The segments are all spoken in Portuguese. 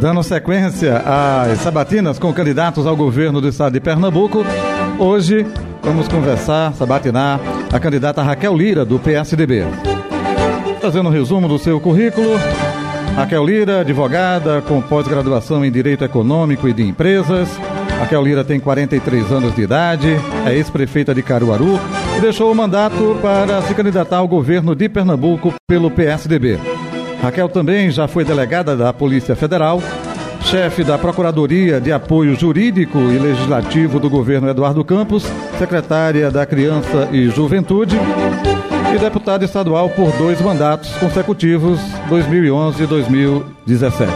Dando sequência às sabatinas com candidatos ao governo do estado de Pernambuco, hoje vamos conversar, sabatinar a candidata Raquel Lira, do PSDB. Fazendo um resumo do seu currículo, Raquel Lira, advogada com pós-graduação em Direito Econômico e de Empresas. Raquel Lira tem 43 anos de idade, é ex-prefeita de Caruaru e deixou o mandato para se candidatar ao governo de Pernambuco pelo PSDB. Raquel também já foi delegada da Polícia Federal, chefe da Procuradoria de Apoio Jurídico e Legislativo do governo Eduardo Campos, secretária da Criança e Juventude e deputada estadual por dois mandatos consecutivos, 2011 e 2017.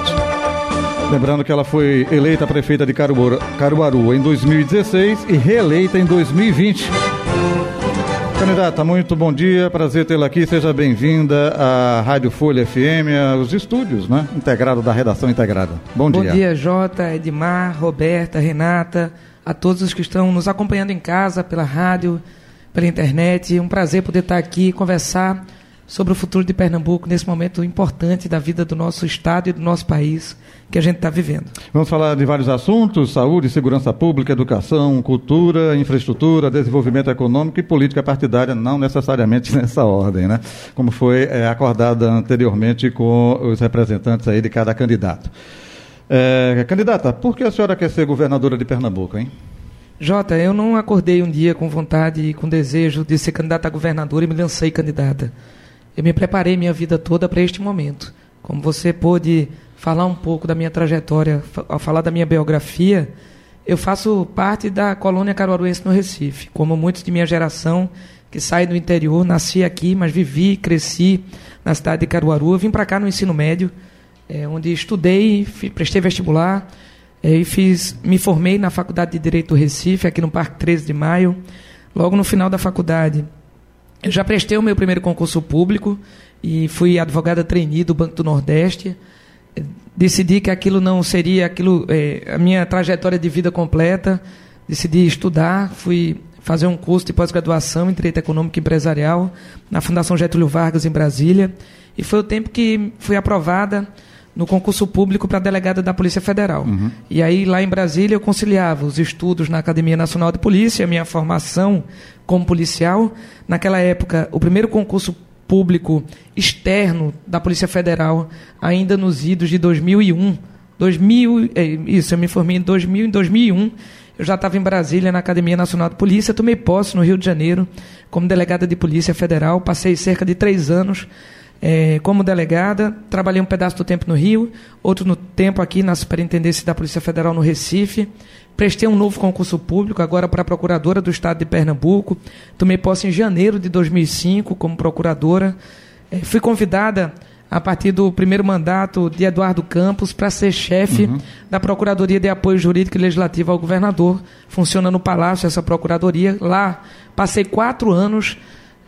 Lembrando que ela foi eleita prefeita de Caruaru em 2016 e reeleita em 2020 Candidata, muito bom dia, prazer tê-la aqui, seja bem-vinda à Rádio Folha FM, aos estúdios, né? Integrado da redação integrada. Bom, bom dia. Bom dia, Jota, Edmar, Roberta, Renata, a todos os que estão nos acompanhando em casa, pela rádio, pela internet. Um prazer poder estar aqui e conversar sobre o futuro de Pernambuco nesse momento importante da vida do nosso estado e do nosso país que a gente está vivendo. Vamos falar de vários assuntos: saúde, segurança pública, educação, cultura, infraestrutura, desenvolvimento econômico e política partidária, não necessariamente nessa ordem, né? Como foi é, acordada anteriormente com os representantes aí de cada candidato. É, candidata, por que a senhora quer ser governadora de Pernambuco, hein? Jota, eu não acordei um dia com vontade e com desejo de ser candidata a governadora e me lancei candidata. Eu me preparei minha vida toda para este momento. Como você pôde falar um pouco da minha trajetória, ao falar da minha biografia, eu faço parte da colônia caruaruense no Recife. Como muitos de minha geração que saem do interior, nasci aqui, mas vivi, cresci na cidade de Caruaru. Eu vim para cá no ensino médio, é, onde estudei, prestei vestibular é, e fiz, me formei na Faculdade de Direito do Recife, aqui no Parque 13 de Maio. Logo no final da faculdade, eu já prestei o meu primeiro concurso público e fui advogada trainee do Banco do Nordeste. Decidi que aquilo não seria aquilo é, a minha trajetória de vida completa. Decidi estudar, fui fazer um curso de pós-graduação em Direito Econômico e Empresarial na Fundação Getúlio Vargas em Brasília. E foi o tempo que fui aprovada no concurso público para delegada da Polícia Federal. Uhum. E aí, lá em Brasília, eu conciliava os estudos na Academia Nacional de Polícia, a minha formação como policial. Naquela época, o primeiro concurso público externo da Polícia Federal, ainda nos idos de 2001. 2000, é, isso, eu me formei em 2000, em 2001. Eu já estava em Brasília, na Academia Nacional de Polícia, tomei posse no Rio de Janeiro como delegada de Polícia Federal, passei cerca de três anos é, como delegada, trabalhei um pedaço do tempo no Rio, outro no tempo aqui na Superintendência da Polícia Federal no Recife. Prestei um novo concurso público, agora para procuradora do Estado de Pernambuco. Tomei posse em janeiro de 2005 como procuradora. É, fui convidada a partir do primeiro mandato de Eduardo Campos para ser chefe uhum. da Procuradoria de Apoio Jurídico e Legislativo ao Governador. Funciona no Palácio essa Procuradoria. Lá passei quatro anos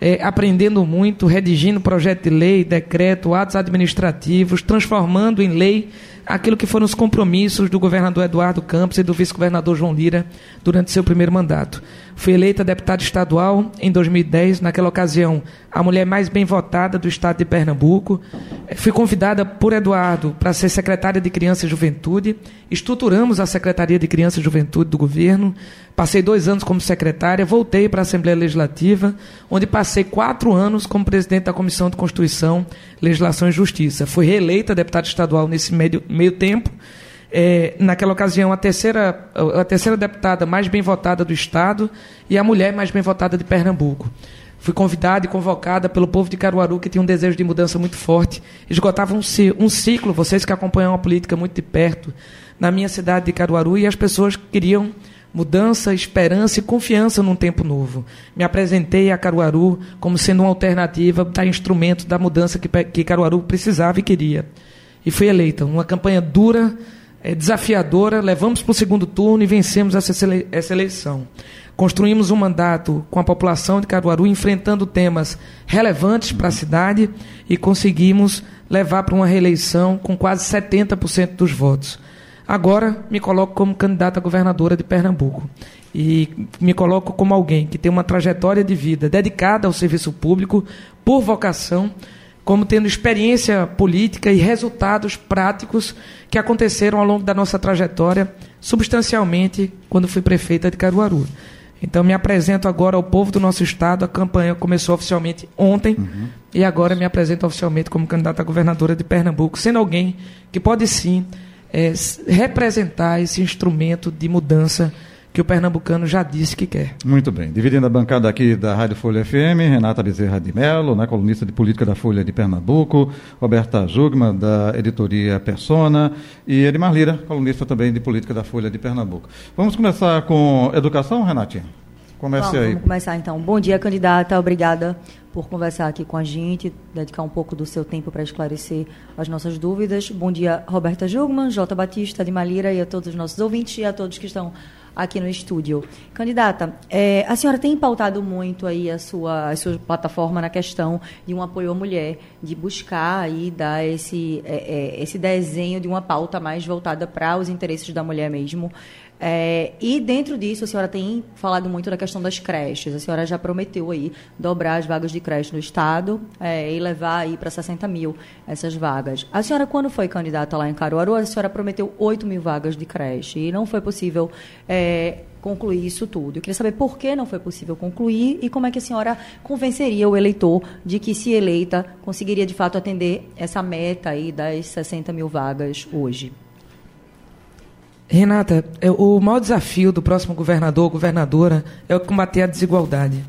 é, aprendendo muito, redigindo projeto de lei, decreto, atos administrativos, transformando em lei aquilo que foram os compromissos do governador Eduardo Campos e do vice-governador João Lira durante seu primeiro mandato. Fui eleita deputada estadual em 2010, naquela ocasião, a mulher mais bem votada do estado de Pernambuco. Fui convidada por Eduardo para ser secretária de Criança e Juventude. Estruturamos a Secretaria de Criança e Juventude do governo. Passei dois anos como secretária, voltei para a Assembleia Legislativa, onde passei quatro anos como presidente da Comissão de Constituição, Legislação e Justiça. Fui reeleita deputada estadual nesse meio, meio tempo é, naquela ocasião, a terceira, a terceira deputada mais bem votada do Estado e a mulher mais bem votada de Pernambuco. Fui convidada e convocada pelo povo de Caruaru, que tinha um desejo de mudança muito forte. Esgotava um, um ciclo, vocês que acompanham a política muito de perto, na minha cidade de Caruaru, e as pessoas queriam mudança, esperança e confiança num tempo novo. Me apresentei a Caruaru como sendo uma alternativa da instrumento da mudança que, que Caruaru precisava e queria. E fui eleita. Uma campanha dura, é, desafiadora, levamos para o segundo turno e vencemos essa, essa eleição. Construímos um mandato com a população de Caruaru, enfrentando temas relevantes para a cidade e conseguimos levar para uma reeleição com quase 70% dos votos. Agora me coloco como candidata a governadora de Pernambuco e me coloco como alguém que tem uma trajetória de vida dedicada ao serviço público por vocação, como tendo experiência política e resultados práticos que aconteceram ao longo da nossa trajetória, substancialmente quando fui prefeita de Caruaru. Então me apresento agora ao povo do nosso estado. A campanha começou oficialmente ontem uhum. e agora me apresento oficialmente como candidata a governadora de Pernambuco, sendo alguém que pode sim é, representar esse instrumento de mudança que o pernambucano já disse que quer. Muito bem. Dividindo a bancada aqui da Rádio Folha FM, Renata Bezerra de Mello, né, colunista de política da Folha de Pernambuco, Roberta Jugma, da editoria Persona, e Edmar Lira, colunista também de política da Folha de Pernambuco. Vamos começar com educação, Renatinha? Comece vamos, aí. Vamos começar então. Bom dia, candidata. Obrigada por conversar aqui com a gente, dedicar um pouco do seu tempo para esclarecer as nossas dúvidas. Bom dia, Roberta Jugman, J. Batista, de Malira e a todos os nossos ouvintes e a todos que estão aqui no estúdio. Candidata, é, a senhora tem pautado muito aí a sua, a sua plataforma na questão de um apoio à mulher, de buscar e dar esse, é, é, esse desenho de uma pauta mais voltada para os interesses da mulher mesmo. É, e dentro disso, a senhora tem falado muito da questão das creches. A senhora já prometeu aí dobrar as vagas de creche no Estado é, e levar aí para 60 mil essas vagas. A senhora, quando foi candidata lá em Caruaru, a senhora prometeu 8 mil vagas de creche e não foi possível é, concluir isso tudo. Eu queria saber por que não foi possível concluir e como é que a senhora convenceria o eleitor de que, se eleita, conseguiria de fato atender essa meta aí das 60 mil vagas hoje. Renata, é, o maior desafio do próximo governador ou governadora é combater a desigualdade.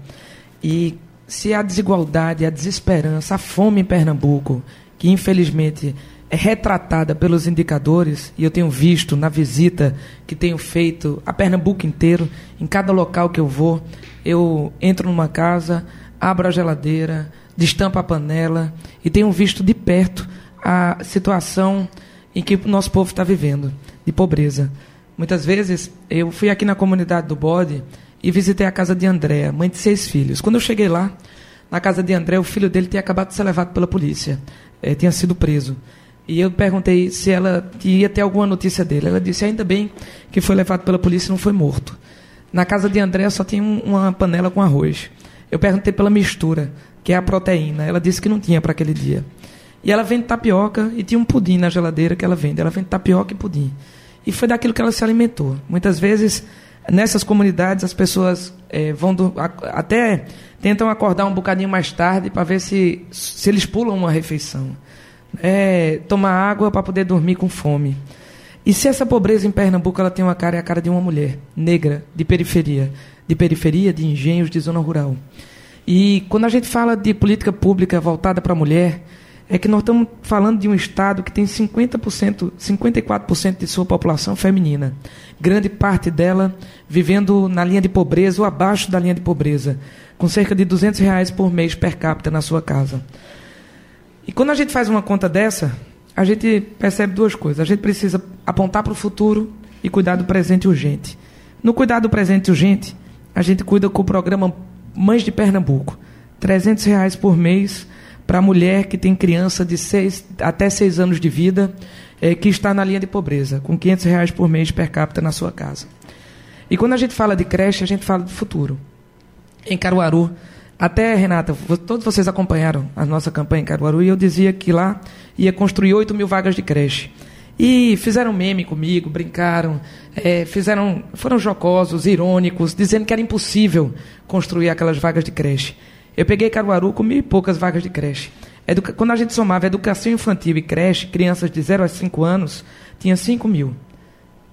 E se a desigualdade, a desesperança, a fome em Pernambuco, que infelizmente é retratada pelos indicadores, e eu tenho visto na visita que tenho feito a Pernambuco inteiro, em cada local que eu vou, eu entro numa casa, abro a geladeira, destampo a panela e tenho visto de perto a situação em que o nosso povo está vivendo de pobreza. Muitas vezes eu fui aqui na comunidade do Bode e visitei a casa de Andréa, mãe de seis filhos. Quando eu cheguei lá, na casa de André, o filho dele tinha acabado de ser levado pela polícia, é, tinha sido preso. E eu perguntei se ela ia ter alguma notícia dele. Ela disse: ainda bem que foi levado pela polícia e não foi morto. Na casa de André só tinha um, uma panela com arroz. Eu perguntei pela mistura, que é a proteína. Ela disse que não tinha para aquele dia. E ela vende tapioca e tinha um pudim na geladeira que ela vende. Ela vende tapioca e pudim. E foi daquilo que ela se alimentou. Muitas vezes, nessas comunidades, as pessoas é, vão do, a, até tentam acordar um bocadinho mais tarde para ver se, se eles pulam uma refeição. É, tomar água para poder dormir com fome. E se essa pobreza em Pernambuco ela tem uma cara, é a cara de uma mulher negra, de periferia. De periferia, de engenhos, de zona rural. E quando a gente fala de política pública voltada para a mulher, é que nós estamos falando de um estado que tem 50%, 54% de sua população feminina. Grande parte dela vivendo na linha de pobreza ou abaixo da linha de pobreza, com cerca de 200 reais por mês per capita na sua casa. E quando a gente faz uma conta dessa, a gente percebe duas coisas. A gente precisa apontar para o futuro e cuidar do presente urgente. No cuidar do presente urgente, a gente cuida com o programa Mães de Pernambuco. 300 reais por mês para a mulher que tem criança de seis, até seis anos de vida, é, que está na linha de pobreza, com 500 reais por mês per capita na sua casa. E quando a gente fala de creche, a gente fala do futuro. Em Caruaru, até, Renata, todos vocês acompanharam a nossa campanha em Caruaru e eu dizia que lá ia construir 8 mil vagas de creche. E fizeram meme comigo, brincaram, é, fizeram, foram jocosos, irônicos, dizendo que era impossível construir aquelas vagas de creche. Eu peguei Caruaru com mil e poucas vagas de creche. Educa... Quando a gente somava educação infantil e creche, crianças de 0 a 5 anos, tinha 5 mil.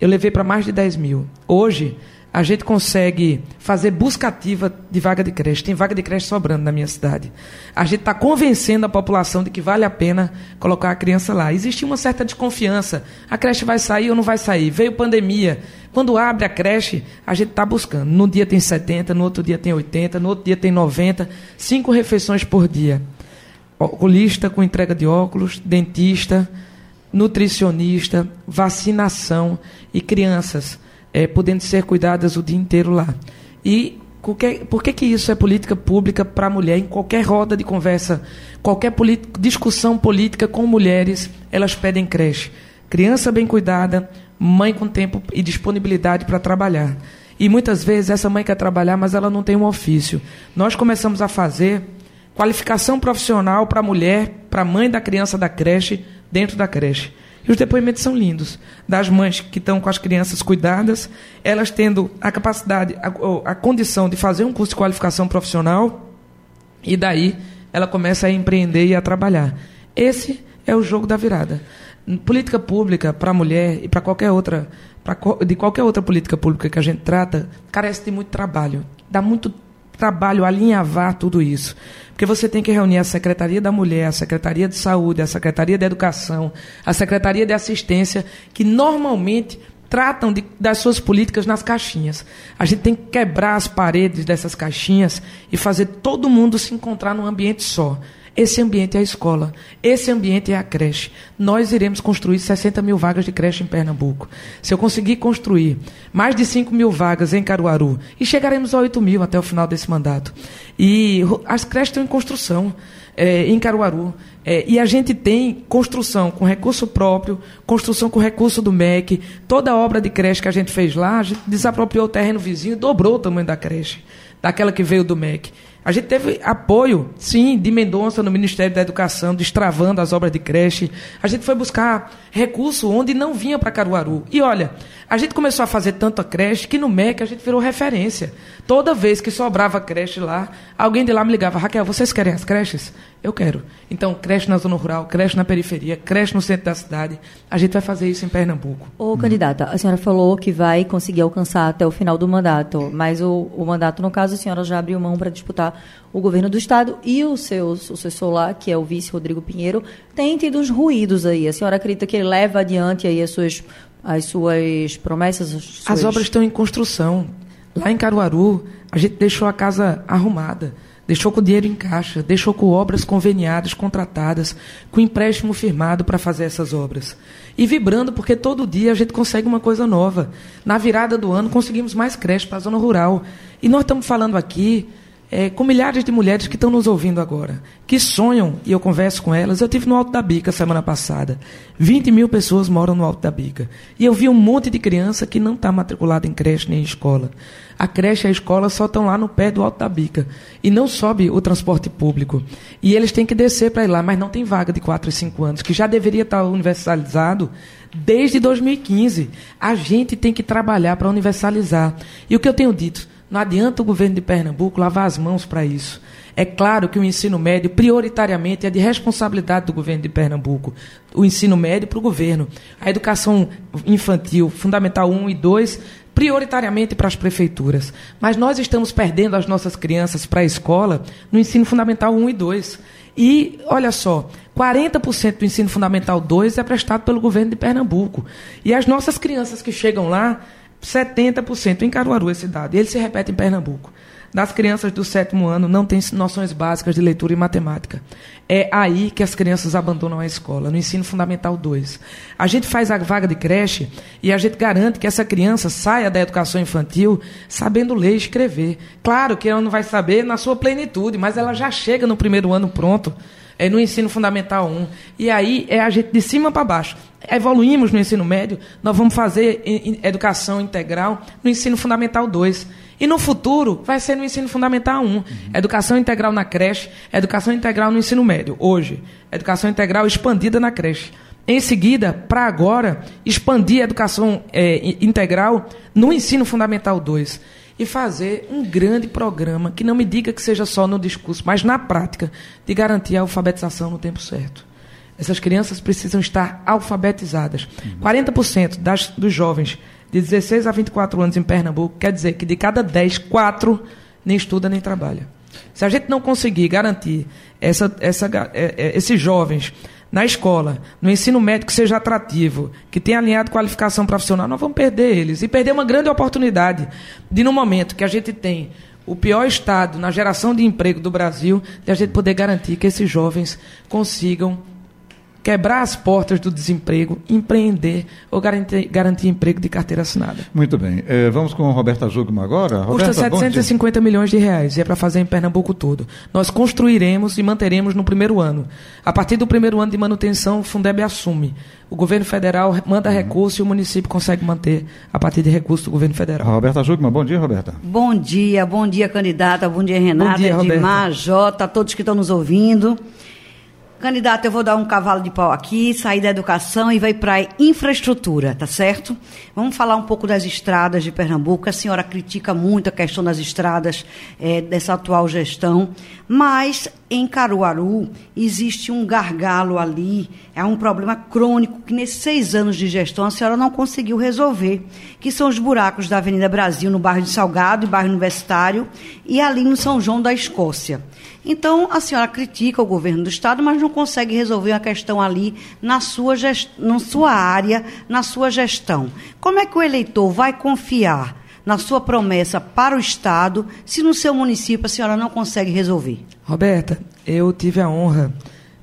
Eu levei para mais de 10 mil. Hoje, a gente consegue fazer busca ativa de vaga de creche. Tem vaga de creche sobrando na minha cidade. A gente está convencendo a população de que vale a pena colocar a criança lá. Existe uma certa desconfiança. A creche vai sair ou não vai sair? Veio pandemia. Quando abre a creche, a gente está buscando. No dia tem 70, no outro dia tem 80, no outro dia tem 90. Cinco refeições por dia. Oculista com entrega de óculos, dentista, nutricionista, vacinação e crianças é, podendo ser cuidadas o dia inteiro lá. E que, por que, que isso é política pública para a mulher? Em qualquer roda de conversa, qualquer discussão política com mulheres, elas pedem creche. Criança bem cuidada, mãe com tempo e disponibilidade para trabalhar. E muitas vezes essa mãe quer trabalhar, mas ela não tem um ofício. Nós começamos a fazer qualificação profissional para a mulher, para a mãe da criança da creche, dentro da creche. E os depoimentos são lindos. Das mães que estão com as crianças cuidadas, elas tendo a capacidade, a, a condição de fazer um curso de qualificação profissional, e daí ela começa a empreender e a trabalhar. Esse é o jogo da virada. Política pública para a mulher e para qualquer outra, pra, de qualquer outra política pública que a gente trata, carece de muito trabalho. Dá muito trabalho alinhavar tudo isso. Porque você tem que reunir a Secretaria da Mulher, a Secretaria de Saúde, a Secretaria de Educação, a Secretaria de Assistência, que normalmente tratam de, das suas políticas nas caixinhas. A gente tem que quebrar as paredes dessas caixinhas e fazer todo mundo se encontrar num ambiente só. Esse ambiente é a escola, esse ambiente é a creche. Nós iremos construir 60 mil vagas de creche em Pernambuco. Se eu conseguir construir mais de 5 mil vagas em Caruaru, e chegaremos a 8 mil até o final desse mandato. E as creches estão em construção é, em Caruaru. É, e a gente tem construção com recurso próprio, construção com recurso do MEC. Toda a obra de creche que a gente fez lá, a gente desapropriou o terreno vizinho e dobrou o tamanho da creche, daquela que veio do MEC. A gente teve apoio, sim, de Mendonça no Ministério da Educação, destravando as obras de creche. A gente foi buscar recurso onde não vinha para Caruaru. E olha, a gente começou a fazer tanta creche que no MEC a gente virou referência. Toda vez que sobrava creche lá, alguém de lá me ligava: Raquel, vocês querem as creches? Eu quero. Então, creche na zona rural, creche na periferia, creche no centro da cidade. A gente vai fazer isso em Pernambuco. Ô, candidata, a senhora falou que vai conseguir alcançar até o final do mandato, mas o, o mandato, no caso, a senhora já abriu mão para disputar o governo do Estado e o seu sucessor lá, que é o vice Rodrigo Pinheiro, tem tido uns ruídos aí. A senhora acredita que ele leva adiante aí as suas, as suas promessas? As, suas... as obras estão em construção. Lá em Caruaru, a gente deixou a casa arrumada deixou com dinheiro em caixa, deixou com obras conveniadas, contratadas, com empréstimo firmado para fazer essas obras. E vibrando, porque todo dia a gente consegue uma coisa nova. Na virada do ano, conseguimos mais creche para a zona rural. E nós estamos falando aqui é, com milhares de mulheres que estão nos ouvindo agora, que sonham, e eu converso com elas. Eu tive no Alto da Bica semana passada. 20 mil pessoas moram no Alto da Bica. E eu vi um monte de criança que não está matriculada em creche nem em escola. A creche e a escola só estão lá no pé do Alto da Bica. E não sobe o transporte público. E eles têm que descer para ir lá, mas não tem vaga de 4 e 5 anos, que já deveria estar tá universalizado desde 2015. A gente tem que trabalhar para universalizar. E o que eu tenho dito? Não adianta o governo de Pernambuco lavar as mãos para isso. É claro que o ensino médio, prioritariamente, é de responsabilidade do governo de Pernambuco. O ensino médio para o governo. A educação infantil, fundamental 1 e 2, prioritariamente para as prefeituras. Mas nós estamos perdendo as nossas crianças para a escola no ensino fundamental 1 e 2. E, olha só, 40% do ensino fundamental 2 é prestado pelo governo de Pernambuco. E as nossas crianças que chegam lá 70% em Caruaru, esse dado. Ele se repete em Pernambuco. Das crianças do sétimo ano não têm noções básicas de leitura e matemática. É aí que as crianças abandonam a escola, no ensino fundamental 2. A gente faz a vaga de creche e a gente garante que essa criança saia da educação infantil sabendo ler e escrever. Claro que ela não vai saber na sua plenitude, mas ela já chega no primeiro ano pronto é, no ensino fundamental 1. E aí é a gente de cima para baixo. Evoluímos no ensino médio, nós vamos fazer educação integral no ensino fundamental 2. E no futuro vai ser no ensino fundamental 1. Uhum. Educação integral na creche, educação integral no ensino médio. Hoje, educação integral expandida na creche. Em seguida, para agora, expandir a educação é, integral no ensino fundamental 2 e fazer um grande programa que não me diga que seja só no discurso, mas na prática, de garantir a alfabetização no tempo certo. Essas crianças precisam estar alfabetizadas. 40% das, dos jovens de 16 a 24 anos em Pernambuco quer dizer que de cada 10, 4 nem estuda nem trabalha. Se a gente não conseguir garantir essa, essa, é, é, esses jovens na escola, no ensino médio que seja atrativo, que tenha alinhado qualificação profissional, nós vamos perder eles. E perder uma grande oportunidade de, no momento que a gente tem o pior estado na geração de emprego do Brasil, de a gente poder garantir que esses jovens consigam quebrar as portas do desemprego, empreender ou garantir, garantir emprego de carteira assinada. Muito bem. É, vamos com a Roberta Jugman agora. Roberta, Custa 750 milhões de reais e é para fazer em Pernambuco todo. Nós construiremos e manteremos no primeiro ano. A partir do primeiro ano de manutenção, o Fundeb assume. O governo federal manda uhum. recurso e o município consegue manter a partir de recurso do governo federal. Roberta Jugman, bom dia, Roberta. Bom dia, bom dia, candidata, bom dia, Renata, bom dia, Edmar, Jota, todos que estão nos ouvindo. Candidato, eu vou dar um cavalo de pau aqui, sair da educação e vai para infraestrutura, tá certo? Vamos falar um pouco das estradas de Pernambuco. A senhora critica muito a questão das estradas é, dessa atual gestão, mas em Caruaru existe um gargalo ali, é um problema crônico que nesses seis anos de gestão a senhora não conseguiu resolver, que são os buracos da Avenida Brasil, no bairro de Salgado e bairro Universitário, e ali no São João da Escócia. Então, a senhora critica o governo do Estado, mas não consegue resolver a questão ali na sua, gest... na sua área, na sua gestão. Como é que o eleitor vai confiar na sua promessa para o Estado se no seu município a senhora não consegue resolver? Roberta, eu tive a honra.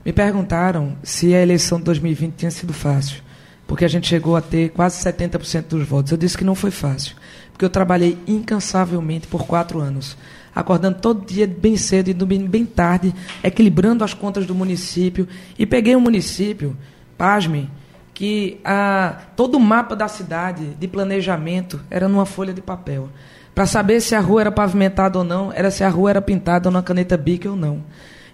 Me perguntaram se a eleição de 2020 tinha sido fácil, porque a gente chegou a ter quase 70% dos votos. Eu disse que não foi fácil, porque eu trabalhei incansavelmente por quatro anos acordando todo dia bem cedo e dormindo bem tarde, equilibrando as contas do município. E peguei um município, pasme, que a, todo o mapa da cidade de planejamento era numa folha de papel. Para saber se a rua era pavimentada ou não, era se a rua era pintada numa caneta bic ou não.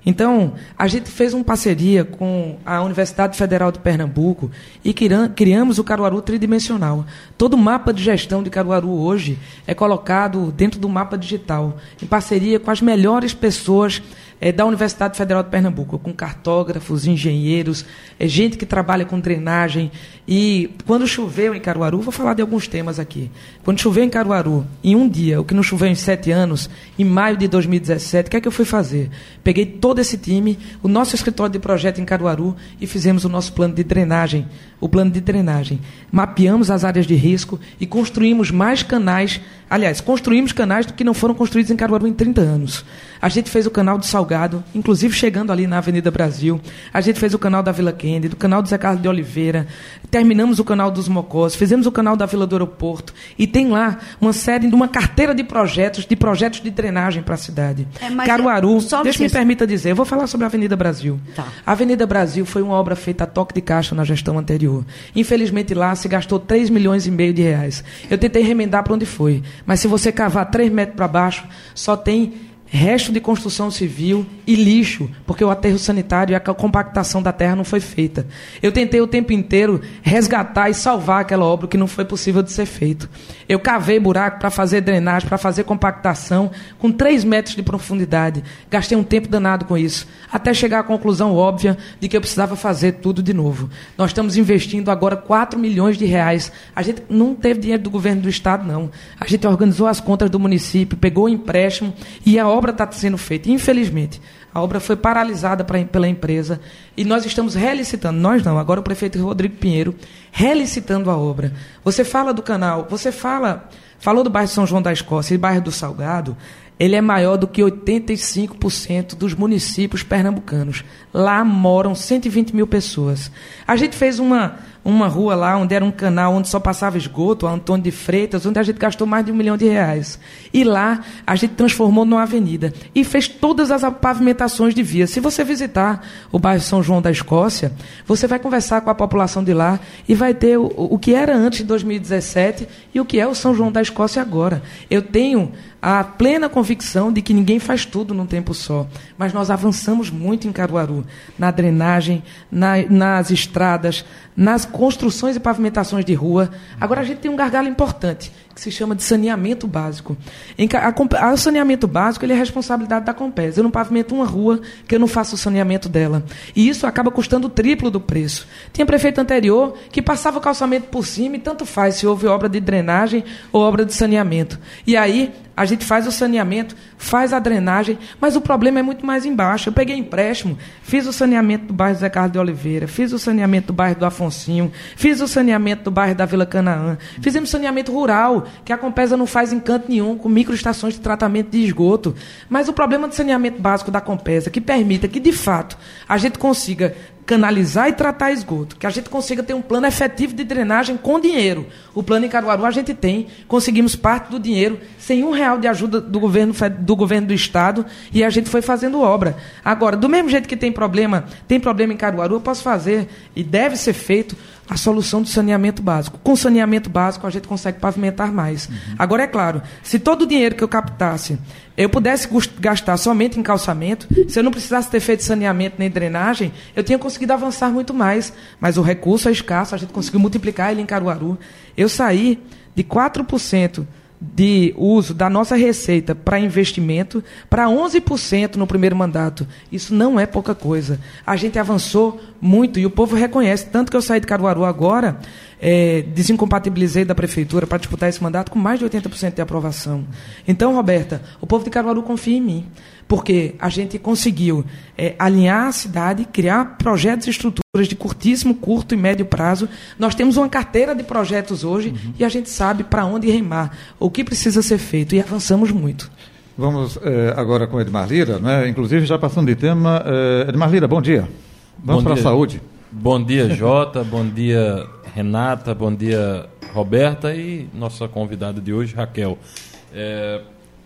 Então, a gente fez uma parceria com a Universidade Federal de Pernambuco e criamos o Caruaru tridimensional. Todo o mapa de gestão de Caruaru hoje é colocado dentro do mapa digital, em parceria com as melhores pessoas é, da Universidade Federal de Pernambuco, com cartógrafos, engenheiros, é, gente que trabalha com drenagem. E quando choveu em Caruaru, vou falar de alguns temas aqui. Quando choveu em Caruaru, em um dia, o que não choveu em sete anos, em maio de 2017, o que é que eu fui fazer? Peguei todo esse time, o nosso escritório de projeto em Caruaru e fizemos o nosso plano de drenagem. O plano de drenagem. Mapeamos as áreas de risco e construímos mais canais. Aliás, construímos canais que não foram construídos em Caruaru em 30 anos. A gente fez o canal do Salgado, inclusive chegando ali na Avenida Brasil. A gente fez o canal da Vila Kennedy, do canal do Zé Carlos de Oliveira. Terminamos o canal dos Mocós, fizemos o canal da Vila do Aeroporto. E tem lá uma série, de uma carteira de projetos, de projetos de drenagem para a cidade. É, Caruaru, deixa me permita dizer, eu vou falar sobre a Avenida Brasil. Tá. A Avenida Brasil foi uma obra feita a toque de caixa na gestão anterior. Infelizmente lá se gastou 3 milhões e meio de reais. Eu tentei remendar para onde foi. Mas se você cavar 3 metros para baixo, só tem resto de construção civil e lixo, porque o aterro sanitário e a compactação da terra não foi feita. Eu tentei o tempo inteiro resgatar e salvar aquela obra que não foi possível de ser feito. Eu cavei buraco para fazer drenagem, para fazer compactação, com 3 metros de profundidade. Gastei um tempo danado com isso, até chegar à conclusão óbvia de que eu precisava fazer tudo de novo. Nós estamos investindo agora 4 milhões de reais. A gente não teve dinheiro do governo do estado, não. A gente organizou as contas do município, pegou o empréstimo e a obra obra está sendo feita. Infelizmente, a obra foi paralisada pra, pela empresa e nós estamos relicitando, nós não, agora o prefeito Rodrigo Pinheiro, relicitando a obra. Você fala do canal, você fala, falou do bairro São João da Escócia e bairro do Salgado, ele é maior do que 85% dos municípios pernambucanos. Lá moram 120 mil pessoas. A gente fez uma, uma rua lá onde era um canal onde só passava esgoto, a Antônio de Freitas, onde a gente gastou mais de um milhão de reais. E lá a gente transformou numa avenida e fez todas as pavimentações de via. Se você visitar o bairro São João da Escócia, você vai conversar com a população de lá e vai ter o, o que era antes de 2017 e o que é o São João da Escócia agora. Eu tenho a plena convicção de que ninguém faz tudo num tempo só. Mas nós avançamos muito em Caruaru, na drenagem, na, nas estradas, nas construções e pavimentações de rua. Agora a gente tem um gargalo importante, que se chama de saneamento básico. Em, o saneamento básico ele é responsabilidade da Compes. Eu não pavimento uma rua que eu não faço o saneamento dela. E isso acaba custando o triplo do preço. Tinha prefeito anterior que passava o calçamento por cima e tanto faz se houve obra de drenagem ou obra de saneamento. E aí a gente faz o saneamento, faz a drenagem, mas o problema é muito mais embaixo. Eu peguei empréstimo, fiz o saneamento do bairro Zé Carlos de Oliveira, fiz o saneamento do bairro do Afonsinho, fiz o saneamento do bairro da Vila Canaã, fizemos saneamento rural, que a Compesa não faz em canto nenhum, com microestações de tratamento de esgoto. Mas o problema do saneamento básico da Compesa, que permita que, de fato, a gente consiga canalizar e tratar esgoto, que a gente consiga ter um plano efetivo de drenagem com dinheiro. O plano em Caruaru a gente tem, conseguimos parte do dinheiro, sem um real de ajuda do governo do, governo do Estado, e a gente foi fazendo obra. Agora, do mesmo jeito que tem problema, tem problema em Caruaru, eu posso fazer, e deve ser feito, a solução do saneamento básico. Com saneamento básico, a gente consegue pavimentar mais. Uhum. Agora, é claro, se todo o dinheiro que eu captasse eu pudesse gastar somente em calçamento, se eu não precisasse ter feito saneamento nem drenagem, eu tinha conseguido avançar muito mais. Mas o recurso é escasso, a gente conseguiu multiplicar ele em Caruaru. Eu saí de 4% de uso da nossa receita para investimento para 11% no primeiro mandato. Isso não é pouca coisa. A gente avançou muito e o povo reconhece. Tanto que eu saí de Caruaru agora, é, desincompatibilizei da prefeitura para disputar esse mandato com mais de 80% de aprovação. Então, Roberta, o povo de Caruaru confia em mim porque a gente conseguiu é, alinhar a cidade, criar projetos e estruturas de curtíssimo, curto e médio prazo. Nós temos uma carteira de projetos hoje uhum. e a gente sabe para onde remar, o que precisa ser feito e avançamos muito. Vamos é, agora com Edmar Lira, né? inclusive já passando de tema. É, Edmar Lira, bom dia. Vamos para a saúde. Bom dia, Jota. bom dia, Renata. Bom dia, Roberta. E nossa convidada de hoje, Raquel. É,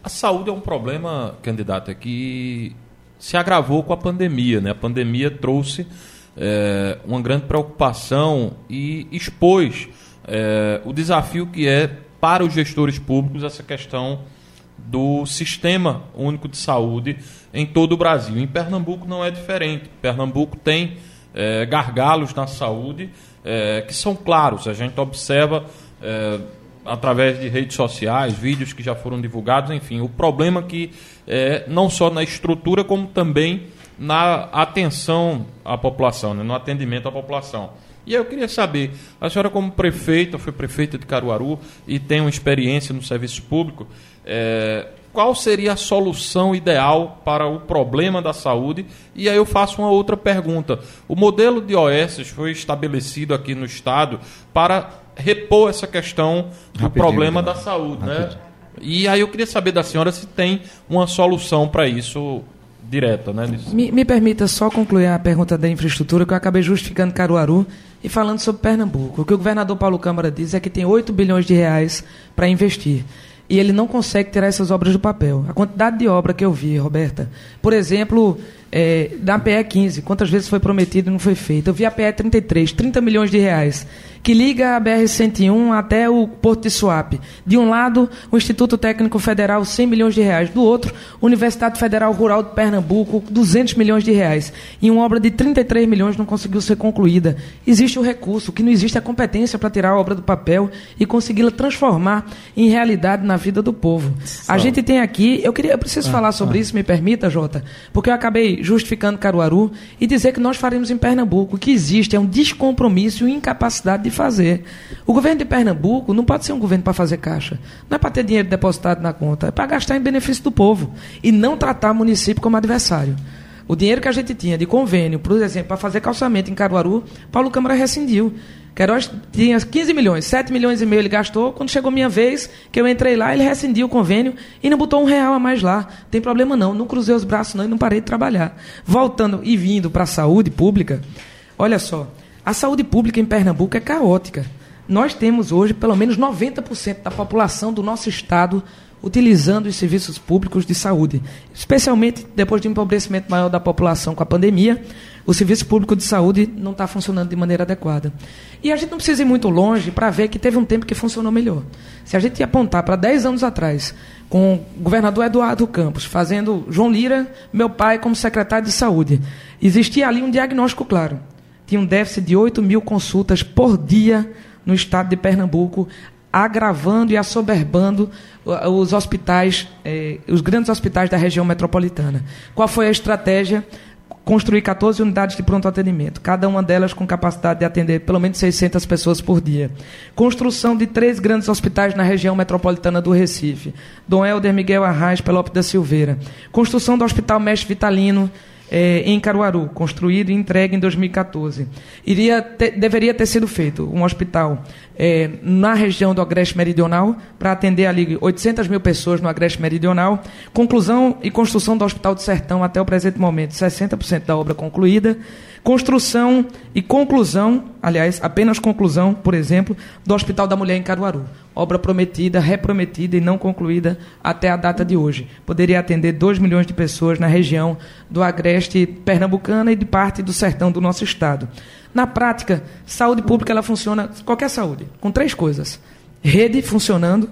a saúde é um problema, candidato, é que se agravou com a pandemia. Né? A pandemia trouxe é, uma grande preocupação e expôs é, o desafio que é para os gestores públicos essa questão do sistema único de saúde em todo o Brasil. Em Pernambuco não é diferente. Pernambuco tem é, gargalos na saúde é, que são claros. A gente observa é, através de redes sociais, vídeos que já foram divulgados, enfim, o problema que é não só na estrutura, como também na atenção à população, né, no atendimento à população. E eu queria saber, a senhora como prefeita, foi prefeita de Caruaru e tem uma experiência no serviço público, é, qual seria a solução ideal para o problema da saúde? E aí eu faço uma outra pergunta. O modelo de OS foi estabelecido aqui no Estado para repor essa questão do Rapidinho, problema da saúde, né? E aí eu queria saber da senhora se tem uma solução para isso direta, né? Me, me, permita só concluir a pergunta da infraestrutura, que eu acabei justificando Caruaru e falando sobre Pernambuco. O que o governador Paulo Câmara diz é que tem 8 bilhões de reais para investir. E ele não consegue tirar essas obras do papel. A quantidade de obra que eu vi, Roberta, por exemplo, é, da PE 15, quantas vezes foi prometido e não foi feito? Eu vi a PE 33, 30 milhões de reais que liga a BR-101 até o Porto de Suape. De um lado, o Instituto Técnico Federal, 100 milhões de reais. Do outro, Universidade Federal Rural de Pernambuco, 200 milhões de reais. E uma obra de 33 milhões não conseguiu ser concluída. Existe o recurso, que não existe é a competência para tirar a obra do papel e consegui-la transformar em realidade na vida do povo. A gente tem aqui, eu queria, eu preciso ah, falar sobre ah. isso, me permita, Jota, porque eu acabei justificando Caruaru e dizer que nós faremos em Pernambuco. O que existe é um descompromisso e incapacidade de fazer. O governo de Pernambuco não pode ser um governo para fazer caixa. Não é para ter dinheiro depositado na conta, é para gastar em benefício do povo e não tratar o município como adversário. O dinheiro que a gente tinha de convênio, por exemplo, para fazer calçamento em Caruaru, Paulo Câmara rescindiu. Queiroz tinha 15 milhões, 7 milhões e meio ele gastou. Quando chegou minha vez, que eu entrei lá, ele rescindiu o convênio e não botou um real a mais lá. Tem problema não, não cruzei os braços não e não parei de trabalhar. Voltando e vindo para a saúde pública, olha só, a saúde pública em Pernambuco é caótica. Nós temos hoje pelo menos 90% da população do nosso estado utilizando os serviços públicos de saúde, especialmente depois de um empobrecimento maior da população com a pandemia, o serviço público de saúde não está funcionando de maneira adequada. E a gente não precisa ir muito longe para ver que teve um tempo que funcionou melhor. Se a gente apontar para 10 anos atrás, com o governador Eduardo Campos, fazendo João Lira, meu pai, como secretário de saúde, existia ali um diagnóstico claro tinha um déficit de 8 mil consultas por dia no estado de Pernambuco, agravando e assoberbando os hospitais, eh, os grandes hospitais da região metropolitana. Qual foi a estratégia? Construir 14 unidades de pronto atendimento, cada uma delas com capacidade de atender pelo menos 600 pessoas por dia. Construção de três grandes hospitais na região metropolitana do Recife, Dom Helder Miguel Arraes, Pelope da Silveira. Construção do Hospital Mestre Vitalino, é, em Caruaru, construído e entregue em 2014. Iria ter, deveria ter sido feito um hospital é, na região do Agreste Meridional, para atender ali 800 mil pessoas no Agreste Meridional. Conclusão e construção do Hospital do Sertão até o presente momento, 60% da obra concluída. Construção e conclusão, aliás, apenas conclusão, por exemplo, do Hospital da Mulher em Caruaru. Obra prometida, reprometida e não concluída até a data de hoje. Poderia atender 2 milhões de pessoas na região do Agreste Pernambucana e de parte do sertão do nosso estado. Na prática, saúde pública ela funciona, qualquer saúde, com três coisas: rede funcionando,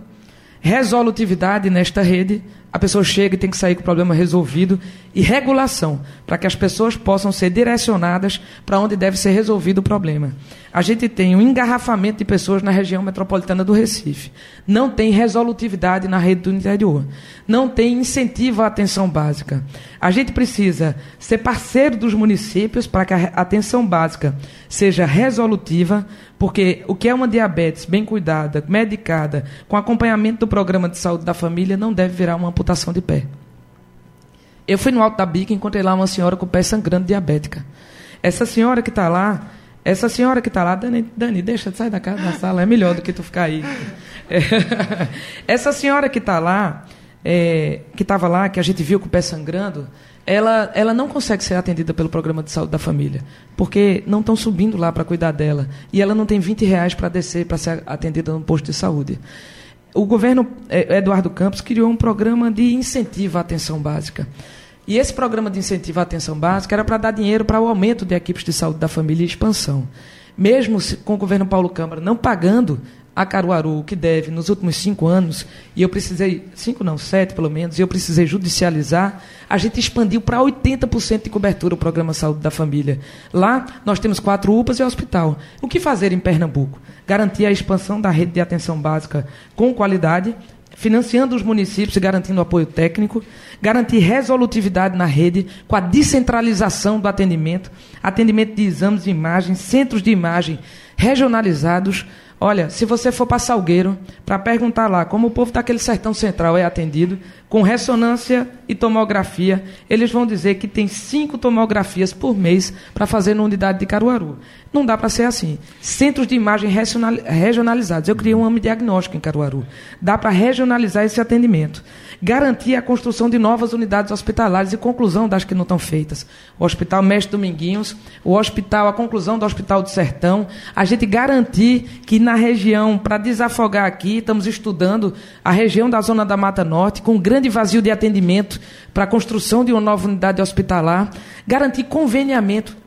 resolutividade nesta rede, a pessoa chega e tem que sair com o problema resolvido, e regulação, para que as pessoas possam ser direcionadas para onde deve ser resolvido o problema. A gente tem um engarrafamento de pessoas na região metropolitana do Recife. Não tem resolutividade na rede do interior. Não tem incentivo à atenção básica. A gente precisa ser parceiro dos municípios para que a atenção básica seja resolutiva, porque o que é uma diabetes bem cuidada, medicada, com acompanhamento do programa de saúde da família, não deve virar uma amputação de pé. Eu fui no Alto da Bica e encontrei lá uma senhora com o pé sangrando diabética. Essa senhora que está lá, essa senhora que está lá, Dani, Dani, deixa, sai da casa da sala, é melhor do que tu ficar aí. É, essa senhora que está lá, é, que estava lá, que a gente viu com o pé sangrando, ela, ela não consegue ser atendida pelo programa de saúde da família, porque não estão subindo lá para cuidar dela. E ela não tem 20 reais para descer para ser atendida no posto de saúde o governo é, Eduardo Campos criou um programa de incentivo à atenção básica. E esse programa de incentivo à atenção básica era para dar dinheiro para o aumento de equipes de saúde da família e expansão. Mesmo com o governo Paulo Câmara não pagando a Caruaru que deve nos últimos cinco anos, e eu precisei, cinco não, sete pelo menos, e eu precisei judicializar, a gente expandiu para 80% de cobertura o programa Saúde da Família. Lá nós temos quatro UPAs e hospital. O que fazer em Pernambuco? Garantir a expansão da rede de atenção básica com qualidade, financiando os municípios e garantindo apoio técnico, garantir resolutividade na rede com a descentralização do atendimento, atendimento de exames de imagem, centros de imagem regionalizados, Olha, se você for para Salgueiro, para perguntar lá como o povo daquele sertão central é atendido, com ressonância e tomografia, eles vão dizer que tem cinco tomografias por mês para fazer na unidade de Caruaru. Não dá para ser assim. Centros de imagem regionalizados. Eu criei um AME diagnóstico em Caruaru. Dá para regionalizar esse atendimento garantir a construção de novas unidades hospitalares e conclusão das que não estão feitas. O Hospital Mestre Dominguinhos, o hospital, a conclusão do Hospital do Sertão, a gente garantir que na região, para desafogar aqui, estamos estudando a região da Zona da Mata Norte, com um grande vazio de atendimento para a construção de uma nova unidade hospitalar, garantir conveniamento.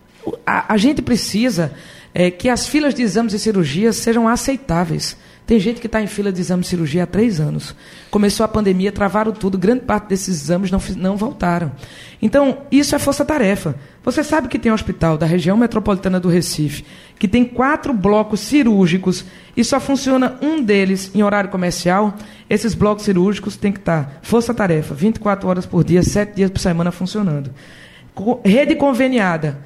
A, a gente precisa é, que as filas de exames e cirurgias sejam aceitáveis. Tem gente que está em fila de exame de cirurgia há três anos. Começou a pandemia, travaram tudo, grande parte desses exames não, não voltaram. Então, isso é força-tarefa. Você sabe que tem um hospital da região metropolitana do Recife, que tem quatro blocos cirúrgicos e só funciona um deles em horário comercial. Esses blocos cirúrgicos têm que estar tá força-tarefa, 24 horas por dia, 7 dias por semana funcionando. Rede conveniada.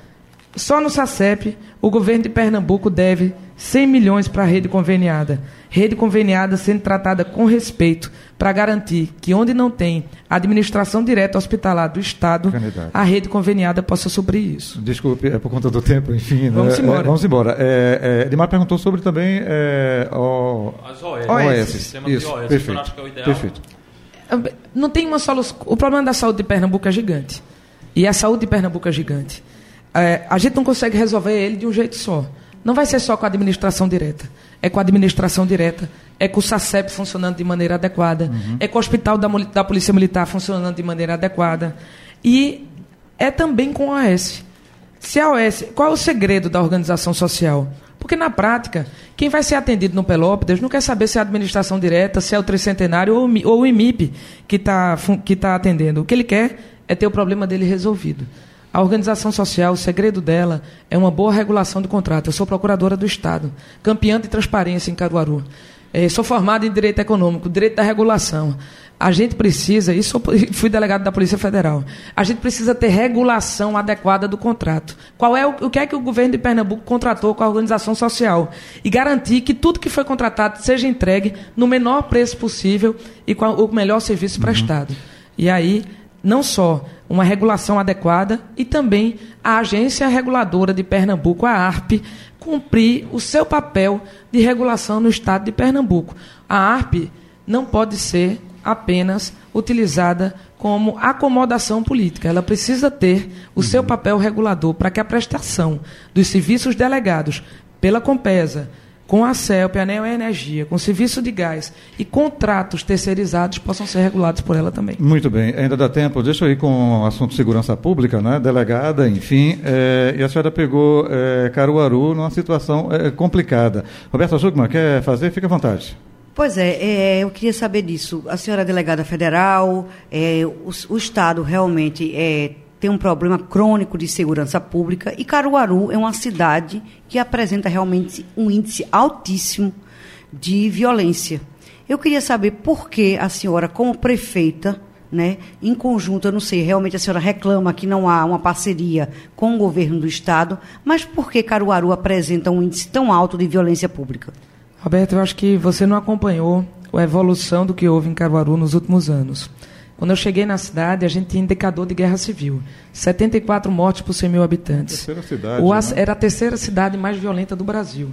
Só no SACEP, o governo de Pernambuco deve 100 milhões para a rede conveniada rede conveniada sendo tratada com respeito para garantir que onde não tem administração direta hospitalar do Estado, Candidato. a rede conveniada possa suprir isso. Desculpe, é por conta do tempo, enfim. Vamos né? embora. É, vamos embora. É, é, Edmar perguntou sobre também é, o... as OS. OS. Sistema isso, de OS, perfeito. que é o ideal. Perfeito. Não tem uma solução. O problema da saúde de Pernambuco é gigante. E a saúde de Pernambuco é gigante. É, a gente não consegue resolver ele de um jeito só. Não vai ser só com a administração direta é com a administração direta, é com o SACEP funcionando de maneira adequada, uhum. é com o Hospital da, da Polícia Militar funcionando de maneira adequada. E é também com a OS. Se a OS, qual é o segredo da organização social? Porque na prática, quem vai ser atendido no Pelópidas não quer saber se é a administração direta, se é o Tricentenário ou, ou o IMIP que está que tá atendendo. O que ele quer é ter o problema dele resolvido. A organização social, o segredo dela é uma boa regulação do contrato. Eu sou procuradora do Estado, campeã de transparência em Caruaru. É, sou formada em direito econômico, direito da regulação. A gente precisa, e sou, fui delegado da Polícia Federal, a gente precisa ter regulação adequada do contrato. Qual é o, o que é que o governo de Pernambuco contratou com a organização social? E garantir que tudo que foi contratado seja entregue no menor preço possível e com o melhor serviço uhum. prestado. E aí, não só uma regulação adequada e também a Agência Reguladora de Pernambuco, a ARP, cumprir o seu papel de regulação no estado de Pernambuco. A ARP não pode ser apenas utilizada como acomodação política. Ela precisa ter o uhum. seu papel regulador para que a prestação dos serviços delegados pela Compesa, com a CELP, a Neo Energia, com o serviço de gás e contratos terceirizados possam ser regulados por ela também. Muito bem, ainda dá tempo. Deixa eu ir com o assunto de segurança pública, né? delegada, enfim. É, e a senhora pegou é, Caruaru numa situação é, complicada. Roberta Jugman, quer fazer? Fique à vontade. Pois é, é, eu queria saber disso. A senhora é delegada federal, é, o, o, Estado realmente é, tem um problema crônico de segurança pública e Caruaru é uma cidade que apresenta realmente um índice altíssimo de violência. Eu queria saber por que a senhora, como prefeita, né, em conjunto, eu não sei, realmente a senhora reclama que não há uma parceria com o governo do Estado, mas por que Caruaru apresenta um índice tão alto de violência pública? Roberto, eu acho que você não acompanhou a evolução do que houve em Caruaru nos últimos anos. Quando eu cheguei na cidade, a gente tinha indicador de guerra civil. 74 mortes por 100 mil habitantes. Terceira cidade, né? Era a terceira cidade mais violenta do Brasil.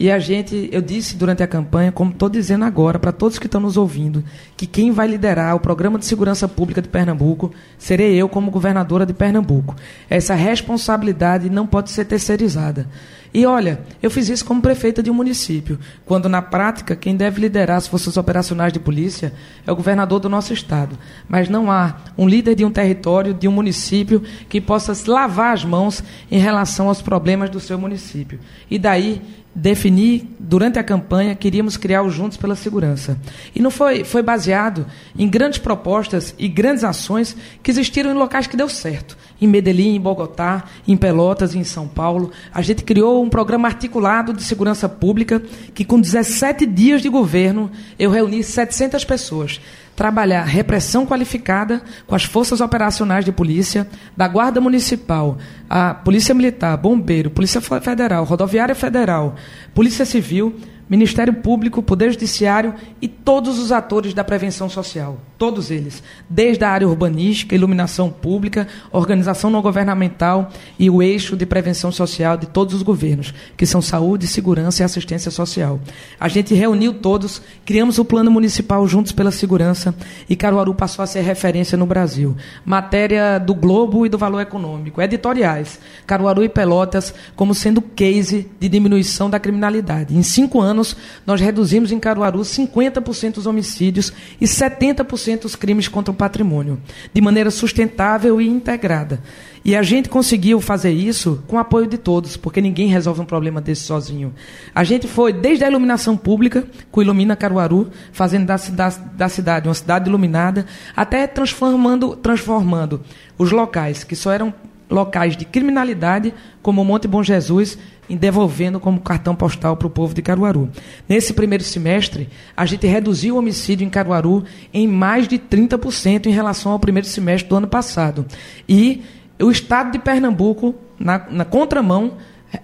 E a gente, eu disse durante a campanha, como estou dizendo agora, para todos que estão nos ouvindo, que quem vai liderar o Programa de Segurança Pública de Pernambuco serei eu como governadora de Pernambuco. Essa responsabilidade não pode ser terceirizada. E olha, eu fiz isso como prefeita de um município, quando na prática quem deve liderar as forças operacionais de polícia é o governador do nosso estado. Mas não há um líder de um território, de um município, que possa lavar as mãos em relação aos problemas do seu município. E daí definir durante a campanha queríamos criar o Juntos pela Segurança. E não foi, foi baseado em grandes propostas e grandes ações que existiram em locais que deu certo. Em Medellín, em Bogotá, em Pelotas em São Paulo. A gente criou um programa articulado de segurança pública que com 17 dias de governo eu reuni 700 pessoas trabalhar repressão qualificada com as forças operacionais de polícia, da Guarda Municipal, a Polícia Militar, Bombeiro, Polícia Federal, Rodoviária Federal, Polícia Civil, Ministério Público, Poder Judiciário e todos os atores da prevenção social. Todos eles. Desde a área urbanística, iluminação pública, organização não governamental e o eixo de prevenção social de todos os governos, que são saúde, segurança e assistência social. A gente reuniu todos, criamos o Plano Municipal Juntos pela Segurança e Caruaru passou a ser referência no Brasil. Matéria do Globo e do Valor Econômico. Editoriais. Caruaru e Pelotas como sendo case de diminuição da criminalidade. Em cinco anos, nós reduzimos em Caruaru 50% os homicídios e 70% os crimes contra o patrimônio, de maneira sustentável e integrada. E a gente conseguiu fazer isso com o apoio de todos, porque ninguém resolve um problema desse sozinho. A gente foi desde a iluminação pública, com Ilumina Caruaru, fazendo da, da, da cidade uma cidade iluminada, até transformando, transformando os locais que só eram locais de criminalidade, como o Monte Bom Jesus, em devolvendo como cartão postal para o povo de Caruaru. Nesse primeiro semestre, a gente reduziu o homicídio em Caruaru em mais de 30% em relação ao primeiro semestre do ano passado. E o estado de Pernambuco, na, na contramão,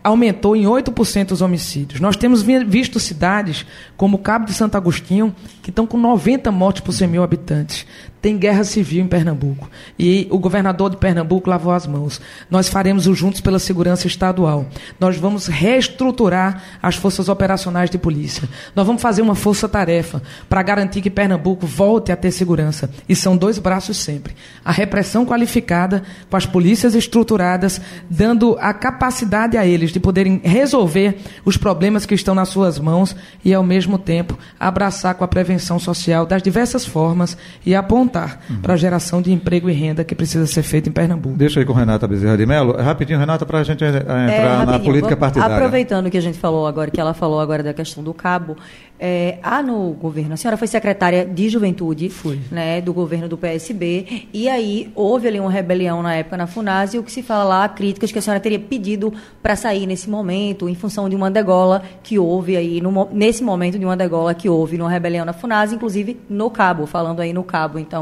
aumentou em 8% os homicídios. Nós temos visto cidades como Cabo de Santo Agostinho, que estão com 90 mortes por 100 mil habitantes tem guerra civil em Pernambuco. E o governador de Pernambuco lavou as mãos. Nós faremos o Juntos pela Segurança Estadual. Nós vamos reestruturar as forças operacionais de polícia. Nós vamos fazer uma força-tarefa para garantir que Pernambuco volte a ter segurança. E são dois braços sempre. A repressão qualificada, com as polícias estruturadas, dando a capacidade a eles de poderem resolver os problemas que estão nas suas mãos e, ao mesmo tempo, abraçar com a prevenção social das diversas formas e apontar uhum. para a geração de emprego e renda que precisa ser feita em Pernambuco. Deixa aí com Renata Bezerra de Mello. Rapidinho, Renata, para a gente eh, entrar é, na política partidária. Aproveitando que a gente falou agora, que ela falou agora da questão do cabo, é, há no governo, a senhora foi secretária de juventude Fui. Né, do governo do PSB, e aí houve ali uma rebelião na época na FUNAS, e o que se fala lá, críticas que a senhora teria pedido para sair nesse momento, em função de uma degola que houve aí, no, nesse momento de uma degola que houve numa rebelião na FUNAS, inclusive no Cabo, falando aí no Cabo. Então,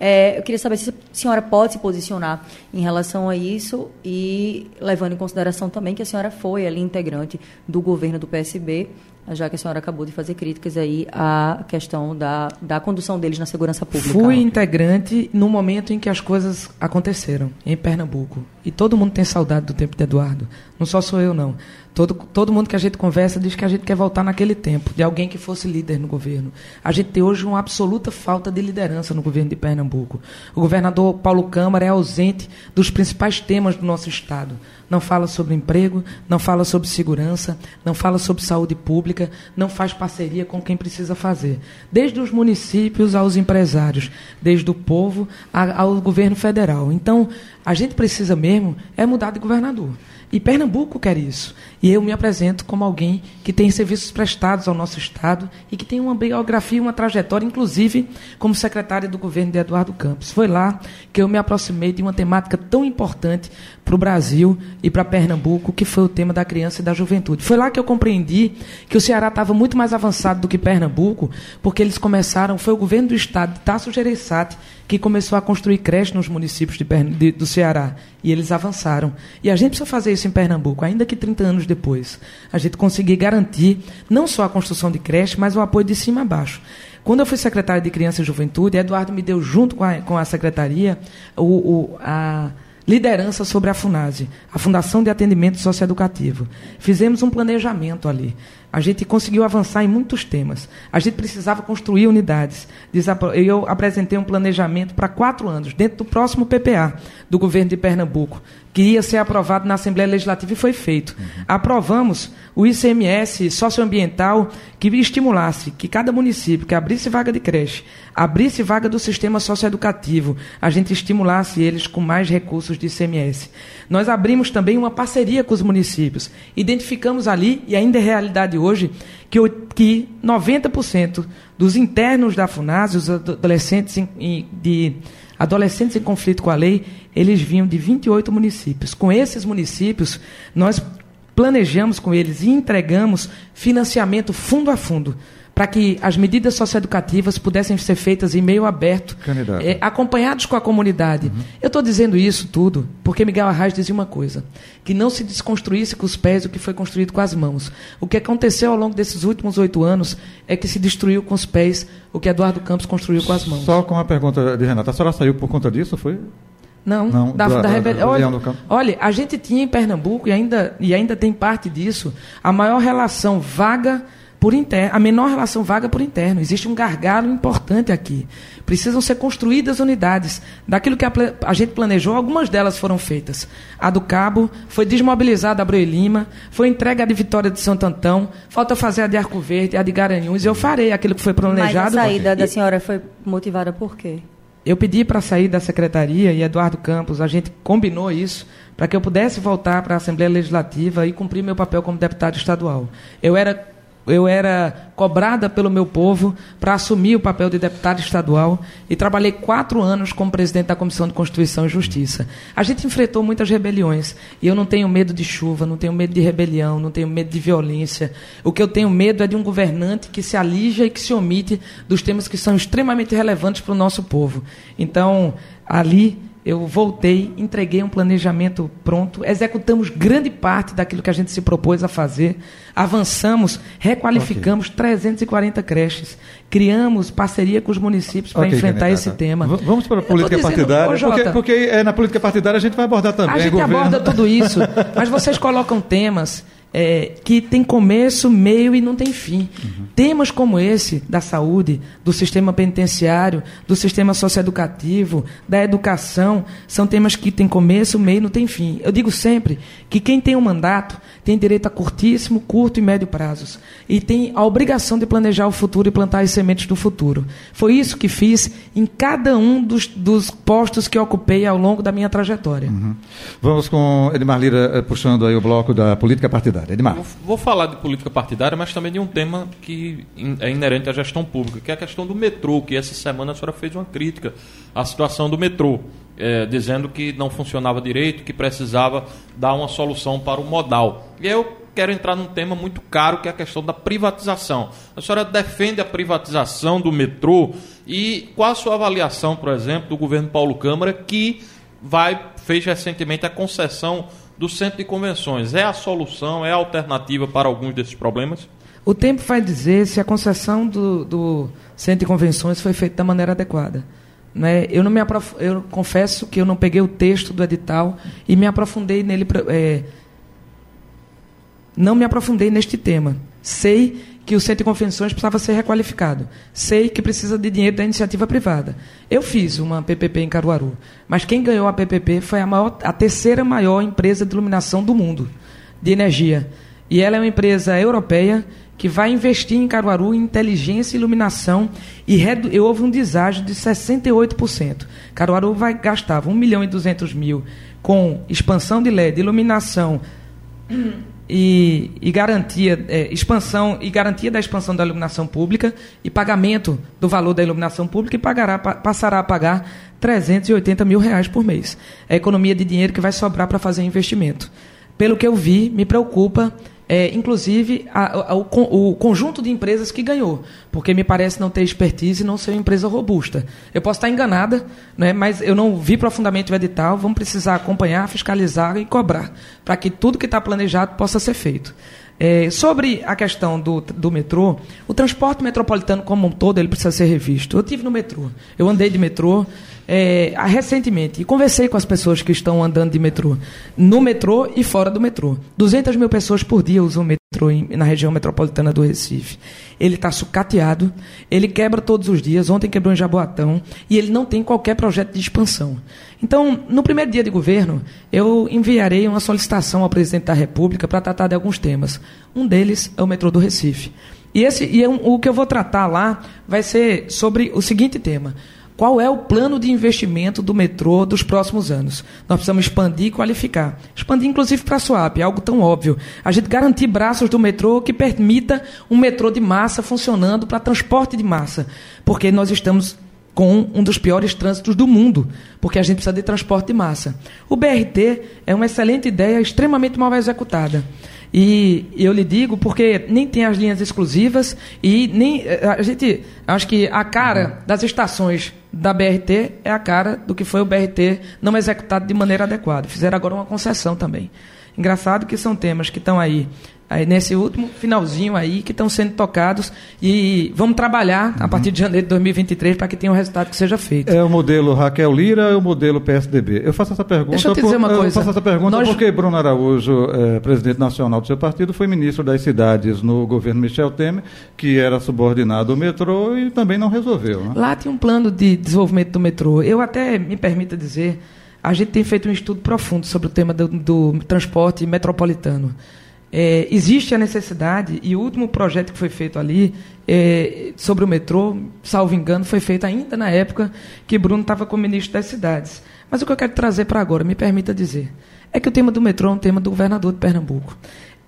é, eu queria saber se a senhora pode se posicionar em relação a isso e levando em consideração também que a senhora foi ali integrante do governo do PSB já que a senhora acabou de fazer críticas aí à questão da, da condução deles na segurança pública. Fui integrante no momento em que as coisas aconteceram, em Pernambuco. E todo mundo tem saudade do tempo de Eduardo. Não só sou eu, não. Todo, todo mundo que a gente conversa diz que a gente quer voltar naquele tempo, de alguém que fosse líder no governo. A gente tem hoje uma absoluta falta de liderança no governo de Pernambuco. O governador Paulo Câmara é ausente dos principais temas do nosso Estado. Não fala sobre emprego, não fala sobre segurança, não fala sobre saúde pública, não faz parceria com quem precisa fazer. Desde os municípios aos empresários, desde o povo ao governo federal. Então, a gente precisa mesmo é mudar de governador. E Pernambuco quer isso. E eu me apresento como alguém que tem serviços prestados ao nosso Estado e que tem uma biografia, uma trajetória, inclusive como secretário do governo de Eduardo Campos. Foi lá que eu me aproximei de uma temática tão importante para o Brasil e para Pernambuco, que foi o tema da criança e da juventude. Foi lá que eu compreendi que o Ceará estava muito mais avançado do que Pernambuco, porque eles começaram, foi o governo do Estado Tasso Gereissati que começou a construir creches nos municípios de, de, do Ceará. E eles avançaram. E a gente precisa fazer isso em Pernambuco, ainda que 30 anos depois. A gente conseguir garantir não só a construção de creche, mas o apoio de cima a baixo. Quando eu fui secretário de Criança e Juventude, Eduardo me deu, junto com a, com a secretaria, o, o, a liderança sobre a FUNASE, a Fundação de Atendimento Socioeducativo. Fizemos um planejamento ali. A gente conseguiu avançar em muitos temas. A gente precisava construir unidades. Eu apresentei um planejamento para quatro anos, dentro do próximo PPA do governo de Pernambuco, que ia ser aprovado na Assembleia Legislativa e foi feito. Uhum. Aprovamos o ICMS socioambiental que estimulasse que cada município que abrisse vaga de creche, abrisse vaga do sistema socioeducativo, a gente estimulasse eles com mais recursos de ICMS. Nós abrimos também uma parceria com os municípios. Identificamos ali, e ainda é realidade hoje, que, que 90% dos internos da FUNAS, os adolescentes em, de adolescentes em conflito com a lei, eles vinham de 28 municípios. Com esses municípios, nós planejamos com eles e entregamos financiamento fundo a fundo para que as medidas socioeducativas pudessem ser feitas em meio aberto, é, acompanhados com a comunidade. Uhum. Eu estou dizendo isso tudo porque Miguel Arraes dizia uma coisa, que não se desconstruísse com os pés o que foi construído com as mãos. O que aconteceu ao longo desses últimos oito anos é que se destruiu com os pés o que Eduardo Campos construiu com as mãos. Só com a pergunta de Renata, a senhora saiu por conta disso, foi? Não, não da, da, da rebelião. Olha, olha, a gente tinha em Pernambuco, e ainda, e ainda tem parte disso, a maior relação vaga por interno, a menor relação vaga por interno. Existe um gargalo importante aqui. Precisam ser construídas unidades. Daquilo que a, a, gente planejou, algumas delas foram feitas. A do Cabo foi desmobilizada a Broi Lima, foi entregue a de Vitória de Santo Antão, falta fazer a de Arco Verde, a de Garanhuns, e eu farei aquilo que foi planejado. Mas a saída da senhora foi motivada por quê? Eu pedi para sair da secretaria e Eduardo Campos, a gente combinou isso para que eu pudesse voltar para a Assembleia Legislativa e cumprir meu papel como deputado estadual. Eu era eu era cobrada pelo meu povo para assumir o papel de deputado estadual e trabalhei quatro anos como presidente da Comissão de Constituição e Justiça. A gente enfrentou muitas rebeliões e eu não tenho medo de chuva, não tenho medo de rebelião, não tenho medo de violência. O que eu tenho medo é de um governante que se alija e que se omite dos temas que são extremamente relevantes para o nosso povo. Então, ali eu voltei, entreguei um planejamento pronto, executamos grande parte daquilo que a gente se propôs a fazer, avançamos, requalificamos okay. 340 creches, criamos parceria com os municípios para okay, enfrentar esse tema. V vamos para a política dizendo, partidária, porque, porque é, na política partidária a gente vai abordar também. A gente aborda tudo isso, mas vocês colocam temas é, que tem começo, meio e não tem fim. Uhum. Temas como esse, da saúde, do sistema penitenciário, do sistema socioeducativo, da educação, são temas que têm começo, meio e não tem fim. Eu digo sempre que quem tem um mandato tem direito a curtíssimo, curto e médio prazos. E tem a obrigação de planejar o futuro e plantar as sementes do futuro. Foi isso que fiz em cada um dos, dos postos que ocupei ao longo da minha trajetória. Uhum. Vamos com Edmar Lira eh, puxando aí o bloco da política partidária. Edmar. Vou, vou falar de política partidária, mas também de um tema que é inerente à gestão pública, que é a questão do metrô, que essa semana a senhora fez uma crítica à situação do metrô é, dizendo que não funcionava direito, que precisava dar uma solução para o modal. E eu quero entrar num tema muito caro, que é a questão da privatização. A senhora defende a privatização do metrô e qual a sua avaliação, por exemplo, do governo Paulo Câmara, que vai fez recentemente a concessão do centro de convenções. É a solução, é a alternativa para alguns desses problemas? O tempo vai dizer se a concessão do, do centro de convenções foi feita da maneira adequada. Né? Eu, não me aprof... eu confesso que eu não peguei o texto do edital e me aprofundei nele. É... Não me aprofundei neste tema. Sei que o centro de convenções precisava ser requalificado. Sei que precisa de dinheiro da iniciativa privada. Eu fiz uma PPP em Caruaru, mas quem ganhou a PPP foi a, maior, a terceira maior empresa de iluminação do mundo, de energia. E ela é uma empresa europeia que vai investir em Caruaru em inteligência e iluminação e houve um deságio de 68%. Caruaru vai gastar 1 milhão e 200 mil com expansão de LED, iluminação e, e garantia, é, expansão e garantia da expansão da iluminação pública e pagamento do valor da iluminação pública e pagará, passará a pagar 380 mil reais por mês. É a economia de dinheiro que vai sobrar para fazer investimento. Pelo que eu vi, me preocupa é, inclusive a, a, o, o, conjunto de empresas que ganhou, porque me parece não ter expertise e não ser uma empresa robusta. Eu posso estar enganada, né, mas eu não vi profundamente o edital, vamos precisar acompanhar, fiscalizar e cobrar, para que tudo que está planejado possa ser feito. É, sobre a questão do, do metrô, o transporte metropolitano como um todo ele precisa ser revisto. Eu tive no metrô, eu andei de metrô, é, recentemente e conversei com as pessoas que estão andando de metrô, no metrô e fora do metrô. 200 mil pessoas por dia usam o metrô em, na região metropolitana do Recife. Ele está sucateado, ele quebra todos os dias, ontem quebrou em Jaboatão, e ele não tem qualquer projeto de expansão. Então, no primeiro dia de governo, eu enviarei uma solicitação ao presidente da República para tratar de alguns temas. Um deles é o metrô do Recife. E, esse, e eu, o que eu vou tratar lá vai ser sobre o seguinte tema qual é o plano de investimento do metrô dos próximos anos? Nós precisamos expandir e qualificar. Expandir, inclusive, para a SWAP, algo tão óbvio. A gente garantir braços do metrô que permita um metrô de massa funcionando para transporte de massa. Porque nós estamos com um dos piores trânsitos do mundo, porque a gente precisa de transporte de massa. O BRT é uma excelente ideia, extremamente mal executada. E eu lhe digo porque nem tem as linhas exclusivas e nem eh, a gente acho que a cara das estações da BRT é a cara do que foi o BRT não executado de maneira adequada. Fizeram agora uma concessão também. Engraçado que são temas que estão aí aí nesse último finalzinho aí que estão sendo tocados e vamos trabalhar uhum. a partir de janeiro de 2023 para que tenha um resultado que seja feito. É o modelo Raquel Lira, é o modelo PSDB. Eu faço essa pergunta. Deixa eu te dizer uma coisa. Eu faço essa pergunta Nós... porque Bruno Araújo, é, presidente nacional do seu partido, foi ministro das cidades no governo Michel Temer, que era subordinado ao metrô e também não resolveu. Né? Lá tinha um plano de desenvolvimento do metrô. Eu até me permito dizer, a gente tem feito um estudo profundo sobre o tema do, do transporte metropolitano. É, existe a necessidade, e o último projeto que foi feito ali é, sobre o metrô, salvo engano, foi feito ainda na época que Bruno estava como ministro das cidades. Mas o que eu quero trazer para agora, me permita dizer, é que o tema do metrô é um tema do governador de Pernambuco.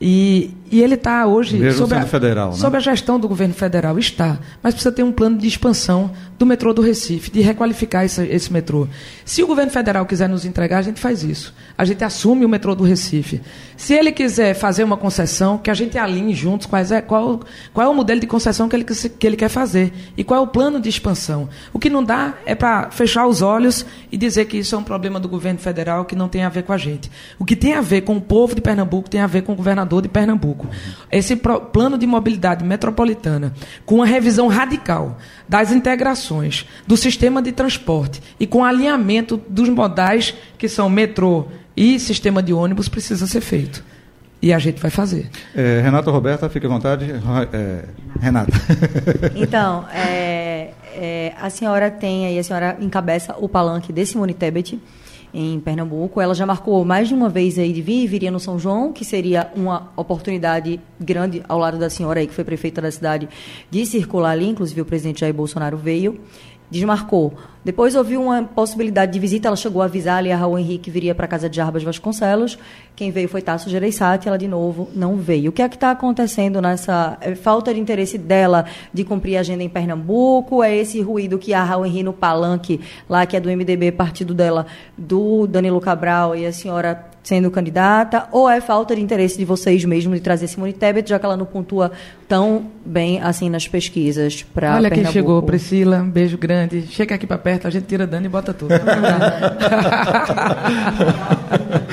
E, e ele está hoje sob a, federal, né? sob a gestão do governo federal. Está, mas precisa ter um plano de expansão do metrô do Recife, de requalificar esse, esse metrô. Se o governo federal quiser nos entregar, a gente faz isso. A gente assume o metrô do Recife. Se ele quiser fazer uma concessão, que a gente alinhe juntos quais é, qual, qual é o modelo de concessão que ele, que ele quer fazer e qual é o plano de expansão. O que não dá é para fechar os olhos e dizer que isso é um problema do governo federal que não tem a ver com a gente. O que tem a ver com o povo de Pernambuco tem a ver com o governador de Pernambuco. Esse plano de mobilidade metropolitana, com uma revisão radical das integrações do sistema de transporte e com alinhamento dos modais que são metrô e sistema de ônibus, precisa ser feito. E a gente vai fazer. É, Renata Roberta, fique à vontade. É, Renata. Então, é, é, a senhora tem aí, a senhora encabeça o palanque desse Simone Tebet em Pernambuco. Ela já marcou mais de uma vez aí de vir, viria no São João, que seria uma oportunidade grande ao lado da senhora aí, que foi prefeita da cidade, de circular ali. Inclusive, o presidente Jair Bolsonaro veio desmarcou. Depois houve uma possibilidade de visita, ela chegou a avisar ali a Raul Henrique viria para a casa de Jarbas Vasconcelos. Quem veio foi Tasso Gereissati, ela de novo não veio. O que é que está acontecendo nessa é, falta de interesse dela de cumprir a agenda em Pernambuco? É esse ruído que a Raul Henrique no palanque, lá que é do MDB, partido dela, do Danilo Cabral, e a senhora sendo candidata, ou é falta de interesse de vocês mesmo de trazer Simone Tebet, já que ela não pontua tão bem assim nas pesquisas para Olha quem chegou, Priscila, um beijo grande. Chega aqui para perto, a gente tira dano e bota tudo.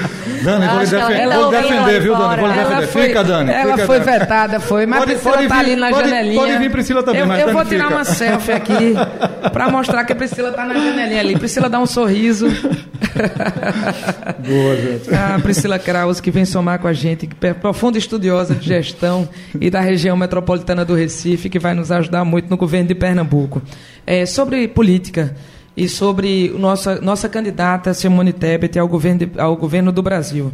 Dani, vou, defender, vou defender, viu, Dani? Vou lhe defender. Foi, fica, Dani. Ela fica, foi Dani. vetada, foi. Mas Pode- Priscila pode tá vir, ali na pode- janelinha. pode vir, Priscila também, Eu, mas eu vou tirar fica. uma selfie aqui pra mostrar que a Priscila tá na janelinha ali. Priscila dá um sorriso. Boa, gente. A Priscila Kraus, que vem somar com a gente, que é profunda estudiosa de gestão e da região metropolitana do Recife, que vai nos ajudar muito no governo de Pernambuco. É, sobre política e sobre nossa, nossa candidata Simone Tebet ao governo, de- ao governo do Brasil.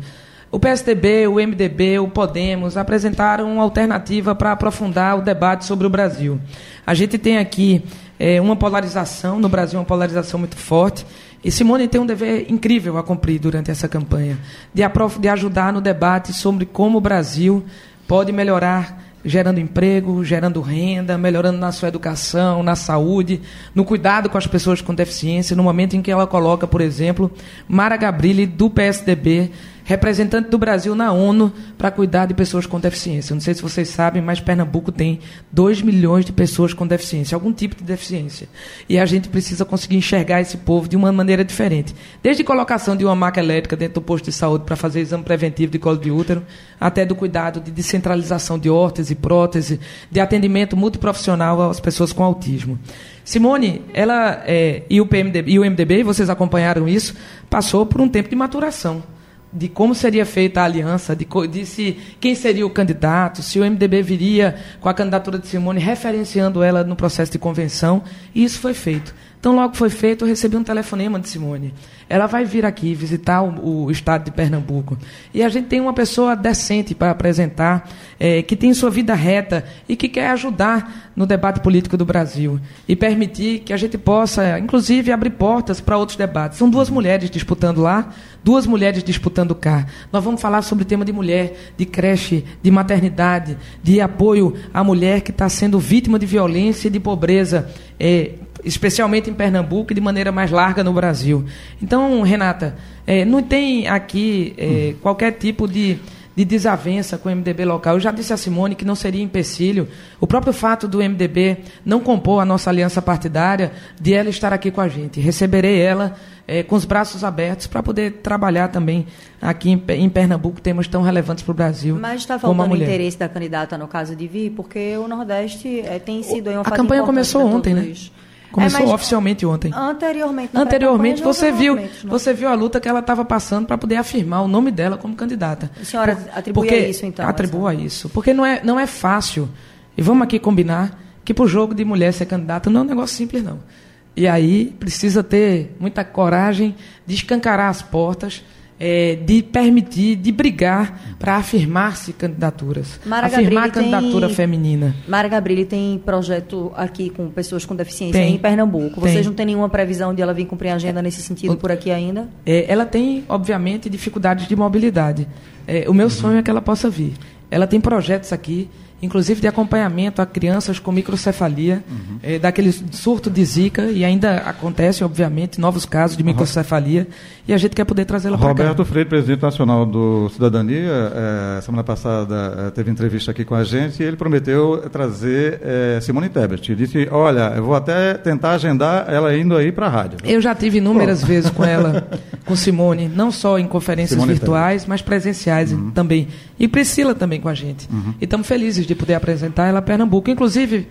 O PSDB, o MDB, o Podemos apresentaram uma alternativa para aprofundar o debate sobre o Brasil. A gente tem aqui é, uma polarização no Brasil, uma polarização muito forte. E Simone tem um dever incrível a cumprir durante essa campanha, de, de ajudar no debate sobre como o Brasil pode melhorar, gerando emprego, gerando renda, melhorando na sua educação, na saúde, no cuidado com as pessoas com deficiência, no momento em que ela coloca, por exemplo, Mara Gabrilli, do PSDB, representante do Brasil na ONU para cuidar de pessoas com deficiência. Eu não sei se vocês sabem, mas Pernambuco tem 2 milhões de pessoas com deficiência, algum tipo de deficiência. E a gente precisa conseguir enxergar esse povo de uma maneira diferente. Desde colocação de uma maca elétrica dentro do posto de saúde para fazer exame preventivo de colo de útero, até do cuidado de descentralização de órtese, prótese, de atendimento multiprofissional às pessoas com autismo. Simone, ela é, e, o PMDB, e o MDB, vocês acompanharam isso, passou por um tempo de maturação de como seria feita a aliança, de, de se, quem seria o candidato, se o MDB viria com a candidatura de Simone, referenciando ela no processo de convenção, e isso foi feito. Então, logo foi feito, eu recebi um telefonema de Simone. Ela vai vir aqui visitar o, o estado de Pernambuco. E a gente tem uma pessoa decente para apresentar, eh, que tem sua vida reta e que quer ajudar no debate político do Brasil. E permitir que a gente possa, inclusive, abrir portas para outros debates. São duas mulheres disputando lá, duas mulheres disputando cá. Nós vamos falar sobre o tema de mulher, de creche, de maternidade, de apoio à mulher que está sendo vítima de violência e de pobreza. eh, especialmente em Pernambuco e de maneira mais larga no Brasil. Então, Renata, eh, não tem aqui eh, qualquer tipo de, de desavença com o MDB local. Eu já disse a Simone que não seria empecilho. O próprio fato do MDB não compor a nossa aliança partidária, de ela estar aqui com a gente. Receberei ela eh, com os braços abertos para poder trabalhar também aqui em, em Pernambuco temas tão relevantes para o Brasil. Mas está faltando mulher. interesse da candidata no caso de vir, porque o Nordeste eh, tem sido aí uma A campanha começou ontem, né? Começou É, oficialmente ontem. Anteriormente, Anteriormente, você viu, né? você viu a luta que ela estava passando para poder afirmar o nome dela como candidata. A senhora atribui Porque a isso, então? atribua essa- isso, porque não é não é fácil. E vamos aqui combinar que para o jogo de mulher ser candidata não é um negócio simples não. E aí precisa ter muita coragem de escancarar as portas, eh, de permitir, de brigar para afirmar-se candidaturas, Mara afirmar a Gabrilli candidatura tem- feminina. Mara Gabrilli tem projeto aqui com pessoas com deficiência Tem. em Pernambuco. Tem. Vocês não têm nenhuma previsão de ela vir cumprir a agenda nesse sentido por aqui ainda? É, ela tem, obviamente, dificuldades de mobilidade. É, o meu sonho é que ela possa vir. Ela tem projetos aqui, inclusive de acompanhamento a crianças com microcefalia, é, daquele surto de Zika, e ainda acontece, obviamente, novos casos de microcefalia, e a gente quer poder trazê-la para cá. Roberto Freire, presidente nacional do Cidadania, eh, semana passada eh, teve entrevista aqui com a gente e ele prometeu trazer eh, Simone Tebet. Ele disse: Olha, eu vou até tentar agendar ela indo aí para a rádio. Eu já tive inúmeras vezes com ela, com Simone, não só em conferências Simone virtuais, mas presenciais também. E Priscila também com a gente. E estamos felizes de poder apresentar ela a Pernambuco. Inclusive,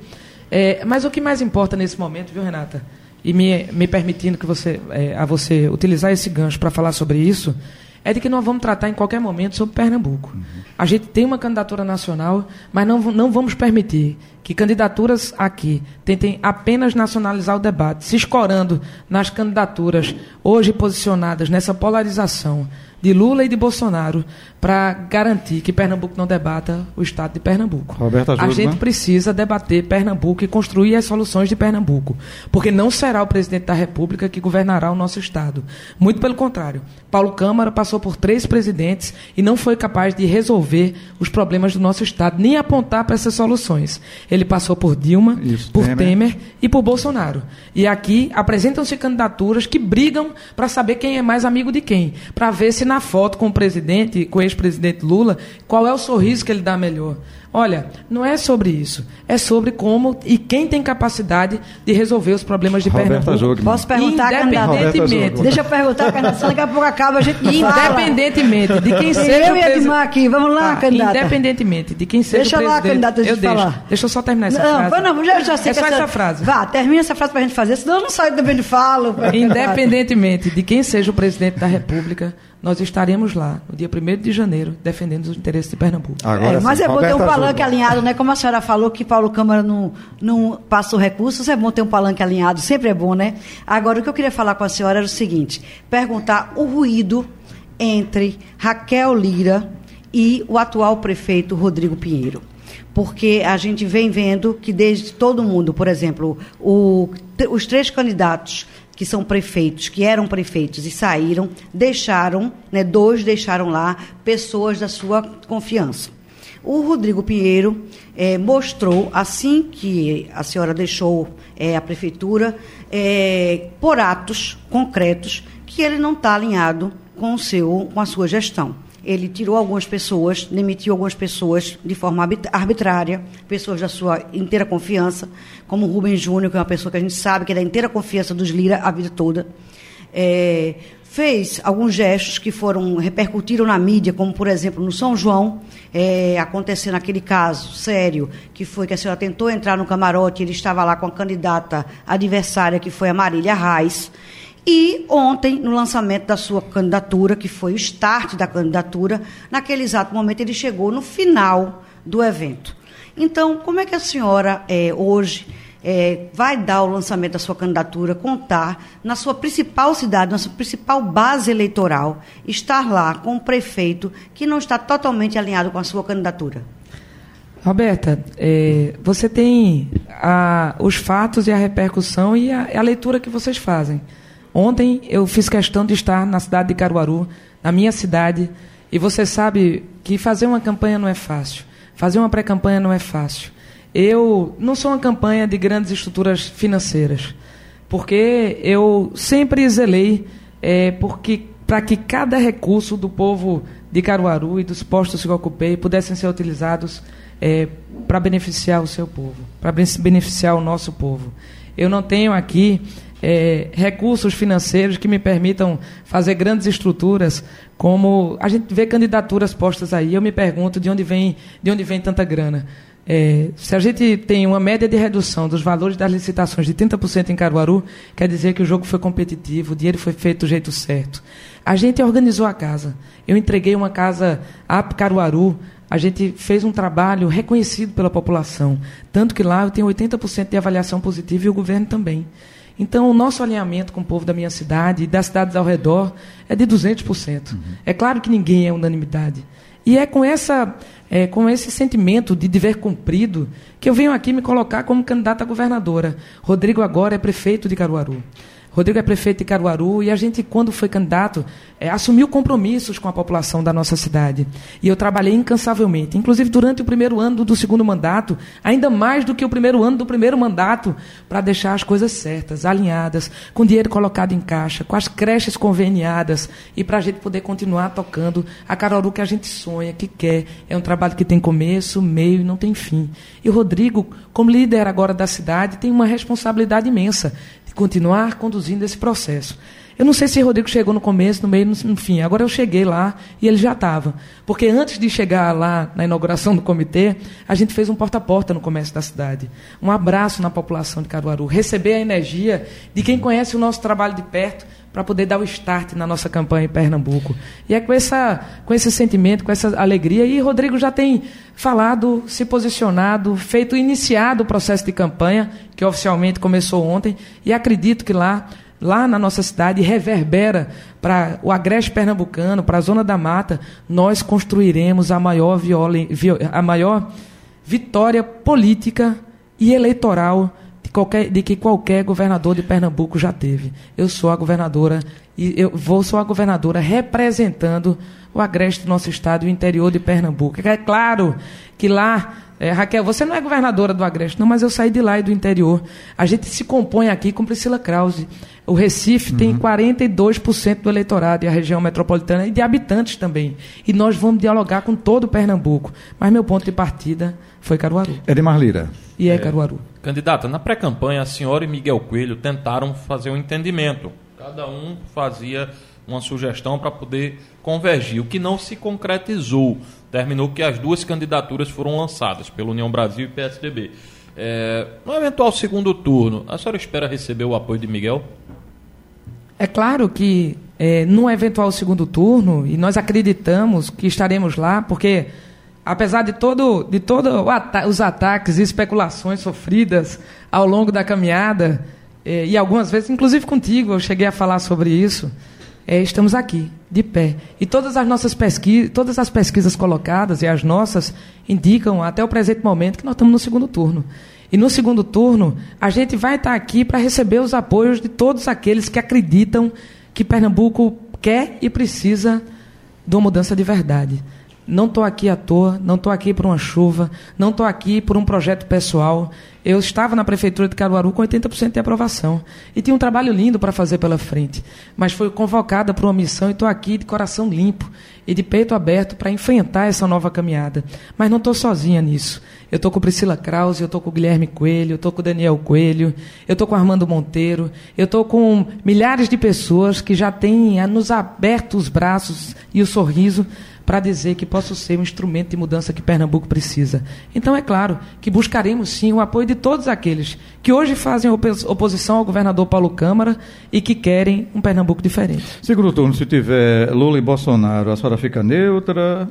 é, mas o que mais importa nesse momento, viu, Renata? E me, me permitindo que você, é, a você utilizar esse gancho para falar sobre isso, é de que nós vamos tratar em qualquer momento sobre Pernambuco. A gente tem uma candidatura nacional, mas não, não vamos permitir que candidaturas aqui tentem apenas nacionalizar o debate, se escorando nas candidaturas hoje posicionadas nessa polarização de Lula e de Bolsonaro para garantir que Pernambuco não debata o estado de Pernambuco. A gente né? precisa debater Pernambuco e construir as soluções de Pernambuco, porque não será o presidente da República que governará o nosso estado. Muito pelo contrário. Paulo Câmara passou por três presidentes e não foi capaz de resolver os problemas do nosso estado, nem apontar para essas soluções. Ele passou por Dilma, Isso, por Temer. Temer e por Bolsonaro. E aqui apresentam-se candidaturas que brigam para saber quem é mais amigo de quem, para ver se na foto com o presidente, com o ex-presidente Lula, qual é o sorriso que ele dá melhor. Olha, não é sobre isso. É sobre como e quem tem capacidade de resolver os problemas de Roberta Pernambuco. Jogman. Posso perguntar, Independentemente. Deixa eu perguntar, candidato, daqui a pouco acaba, a gente Independentemente de quem seja Eu e Edmar aqui, vamos lá, tá. candidata. Independentemente de quem seja deixa o presidente. Deixa lá, candidata, eu deixo. falar. Deixa eu só terminar essa não, frase. Não, já, já sei é só essa... essa frase. Vá, termina essa frase pra gente fazer, senão eu não saio também de falo. Independentemente de quem seja o presidente da República, nós estaremos lá, no dia 1 de janeiro, defendendo os interesses de Pernambuco. Agora, é, mas é bom ter um palanque alinhado, né? Como a senhora falou que Paulo Câmara não, não passou recursos, é bom ter um palanque alinhado, sempre é bom, né? Agora, o que eu queria falar com a senhora era o seguinte: perguntar o ruído entre Raquel Lira e o atual prefeito Rodrigo Pinheiro porque a gente vem vendo que desde todo mundo, por exemplo, o, os três candidatos que são prefeitos, que eram prefeitos e saíram, deixaram, né, dois deixaram lá pessoas da sua confiança. O Rodrigo Pinheiro é, mostrou, assim que a senhora deixou é, a prefeitura, é, por atos concretos, que ele não está alinhado com, o seu, com a sua gestão ele tirou algumas pessoas, demitiu algumas pessoas de forma arbitrária, pessoas da sua inteira confiança, como o Rubem Júnior, que é uma pessoa que a gente sabe que é da inteira confiança dos Lira a vida toda. É, fez alguns gestos que foram repercutiram na mídia, como por exemplo no São João, é, acontecendo aquele caso sério, que foi que a senhora tentou entrar no camarote, ele estava lá com a candidata adversária, que foi a Marília Reis. E ontem, no lançamento da sua candidatura, que foi o start da candidatura, naquele exato momento ele chegou no final do evento. Então, como é que a senhora é, hoje é, vai dar o lançamento da sua candidatura, contar na sua principal cidade, na sua principal base eleitoral, estar lá com um prefeito que não está totalmente alinhado com a sua candidatura? Roberta, é, você tem a, os fatos e a repercussão e a, a leitura que vocês fazem. Ontem eu fiz questão de estar na cidade de Caruaru, na minha cidade, e você sabe que fazer uma campanha não é fácil. Fazer uma pré-campanha não é fácil. Eu não sou uma campanha de grandes estruturas financeiras, porque eu sempre zelei é, porque para que cada recurso do povo de Caruaru e dos postos que eu ocupei pudessem ser utilizados é, para beneficiar o seu povo, para beneficiar o nosso povo. Eu não tenho aqui é, recursos financeiros que me permitam fazer grandes estruturas, como a gente vê candidaturas postas aí. Eu me pergunto de onde vem, de onde vem tanta grana. É, se a gente tem uma média de redução dos valores das licitações de 30% em Caruaru, quer dizer que o jogo foi competitivo, o dinheiro foi feito do jeito certo. A gente organizou a casa. Eu entreguei uma casa a Caruaru. A gente fez um trabalho reconhecido pela população. Tanto que lá eu tenho 80% de avaliação positiva e o governo também. Então, o nosso alinhamento com o povo da minha cidade e das cidades ao redor é de 200%. Uhum. É claro que ninguém é unanimidade. E é com, essa, é com esse sentimento de dever cumprido que eu venho aqui me colocar como candidata a governadora. Rodrigo agora é prefeito de Caruaru. Rodrigo é prefeito de Caruaru e a gente, quando foi candidato, é, assumiu compromissos com a população da nossa cidade. E eu trabalhei incansavelmente, inclusive durante o primeiro ano do segundo mandato, ainda mais do que o primeiro ano do primeiro mandato, para deixar as coisas certas, alinhadas, com dinheiro colocado em caixa, com as creches conveniadas e para a gente poder continuar tocando a Caruaru que a gente sonha, que quer. É um trabalho que tem começo, meio e não tem fim. E o Rodrigo, como líder agora da cidade, tem uma responsabilidade imensa continuar conduzindo esse processo. Eu não sei se Rodrigo chegou no começo, no meio, no fim. Agora eu cheguei lá e ele já estava. Porque antes de chegar lá na inauguração do comitê, a gente fez um porta a porta no comércio da cidade. Um abraço na população de Caruaru. Receber a energia de quem conhece o nosso trabalho de perto para poder dar o start na nossa campanha em Pernambuco. E é com, essa, com esse sentimento, com essa alegria. E Rodrigo já tem falado, se posicionado, feito, iniciado o processo de campanha, que oficialmente começou ontem. E acredito que lá lá na nossa cidade reverbera para o agreste pernambucano, para a zona da mata, nós construiremos a maior, violen, a maior vitória política e eleitoral qualquer, de que qualquer governador de Pernambuco já teve. Eu sou a governadora e eu vou sou a governadora representando o agreste do nosso estado e o interior de Pernambuco. É claro que lá é, Raquel, você não é governadora do Agreste, não, mas eu saí de lá e do interior. A gente se compõe aqui com Priscila Krause. O Recife uhum. tem 42% do eleitorado e a região metropolitana e de habitantes também. E nós vamos dialogar com todo o Pernambuco. Mas meu ponto de partida foi Caruaru. Edmar Lira. E é, é Caruaru. Candidata, na pré-campanha, a senhora e Miguel Coelho tentaram fazer um entendimento. Cada um fazia uma sugestão para poder convergir, o que não se concretizou. Terminou que as duas candidaturas foram lançadas pela União Brasil e PSDB. É, no eventual segundo turno, a senhora espera receber o apoio de Miguel? É claro que é, no eventual segundo turno, e nós acreditamos que estaremos lá, porque apesar de todo, de todo ata os ataques e especulações sofridas ao longo da caminhada, é, e algumas vezes, inclusive contigo, eu cheguei a falar sobre isso é, estamos aqui, de pé. E todas as nossas pesquisas, todas as pesquisas colocadas e as nossas indicam até o presente momento que nós estamos no segundo turno. E no segundo turno, a gente vai estar aqui para receber os apoios de todos aqueles que acreditam que Pernambuco quer e precisa de uma mudança de verdade. Não estou aqui à toa, não estou aqui por uma chuva, não estou aqui por um projeto pessoal. Eu estava na prefeitura de Caruaru com 80% de aprovação. E tinha um trabalho lindo para fazer pela frente. Mas fui convocada para uma missão e estou aqui de coração limpo e de peito aberto para enfrentar essa nova caminhada. Mas não estou sozinha nisso. Eu estou com Priscila Krause, eu estou com Guilherme Coelho, eu estou com Daniel Coelho, eu estou com Armando Monteiro, eu estou com milhares de pessoas que já têm nos aberto os braços e o sorriso para dizer que posso ser um instrumento de mudança que Pernambuco precisa. Então, é claro que buscaremos sim o apoio de todos aqueles que hoje fazem oposição ao governador Paulo Câmara e que querem um Pernambuco diferente. Segundo turno, se tiver Lula e Bolsonaro, a senhora fica neutra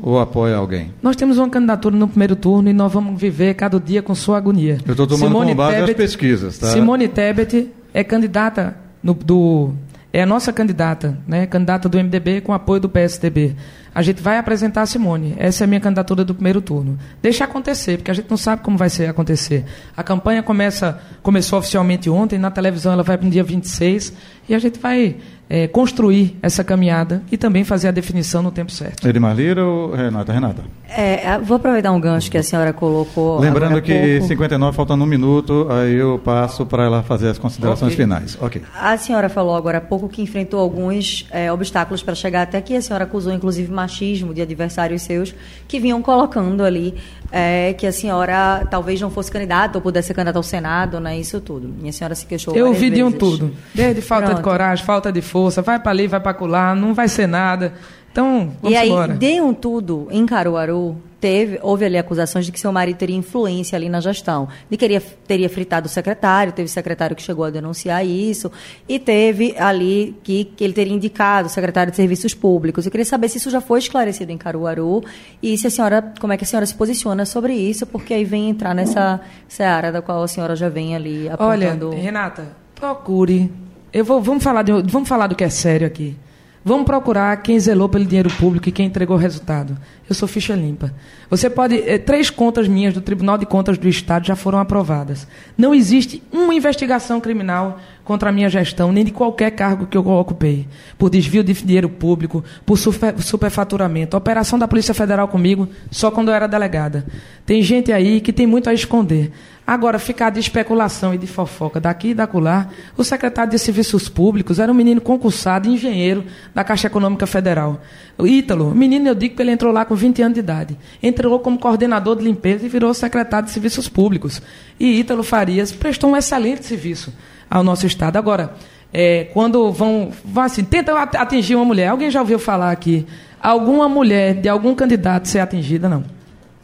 ou apoia alguém? Nós temos uma candidatura no primeiro turno e nós vamos viver cada dia com sua agonia. Eu estou tomando Simone com base Tebet, as pesquisas, tá? Simone Tebet é candidata no, do é a nossa candidata, né? Candidata do MDB com apoio do PSDB a gente vai apresentar a Simone. Essa é a minha candidatura do primeiro turno. Deixa acontecer, porque a gente não sabe como vai ser acontecer. A campanha começa, começou oficialmente ontem, na televisão ela vai para o dia 26, e a gente vai é, construir essa caminhada e também fazer a definição no tempo certo. Edmar Lira ou Renata? Renata. É, vou aproveitar um gancho que a senhora colocou. Lembrando que pouco. 59 faltando um minuto, aí eu passo para ela fazer as considerações okay. finais. Ok. A senhora falou agora há pouco que enfrentou alguns é, obstáculos para chegar até aqui. A senhora acusou, inclusive, machismo de adversários seus que vinham colocando ali é, que a senhora talvez não fosse candidata ou pudesse ser candidata ao Senado, né? Isso tudo. E a senhora se queixou. Eu ouvi de um tudo. Desde falta Pronto. de coragem, falta de força, vai para ali, vai para colar, não vai ser nada. Então, vamos E aí, embora. de um tudo em Caruaru, teve, houve ali acusações de que seu marido teria influência ali na gestão, de que teria fritado o secretário, teve secretário que chegou a denunciar isso, e teve ali que, que ele teria indicado o secretário de Serviços Públicos. Eu queria saber se isso já foi esclarecido em Caruaru e se a senhora, como é que a senhora se posiciona sobre isso, porque aí vem entrar nessa seara da qual a senhora já vem ali apontando... Olha, Renata, procure. Eu vou, vamos, falar de, vamos falar do que é sério aqui. Vamos procurar quem zelou pelo dinheiro público e quem entregou resultado. Eu sou ficha limpa. Você pode. Eh, três contas minhas do Tribunal de Contas do Estado já foram aprovadas. Não existe uma investigação criminal contra a minha gestão, nem de qualquer cargo que eu ocupei. Por desvio de dinheiro público, por super, superfaturamento. operação da Polícia Federal comigo, só quando eu era delegada. Tem gente aí que tem muito a esconder. Agora, ficar de especulação e de fofoca daqui e dacular, o secretário de Serviços Públicos era um menino concursado, engenheiro da Caixa Econômica Federal. O Ítalo, menino, eu digo que ele entrou lá com 20 anos de idade. Entrou como coordenador de limpeza e virou secretário de Serviços Públicos. E Ítalo Farias prestou um excelente serviço ao nosso Estado. Agora, é, quando vão, vão assim, tentam atingir uma mulher, alguém já ouviu falar aqui, alguma mulher de algum candidato ser atingida? Não.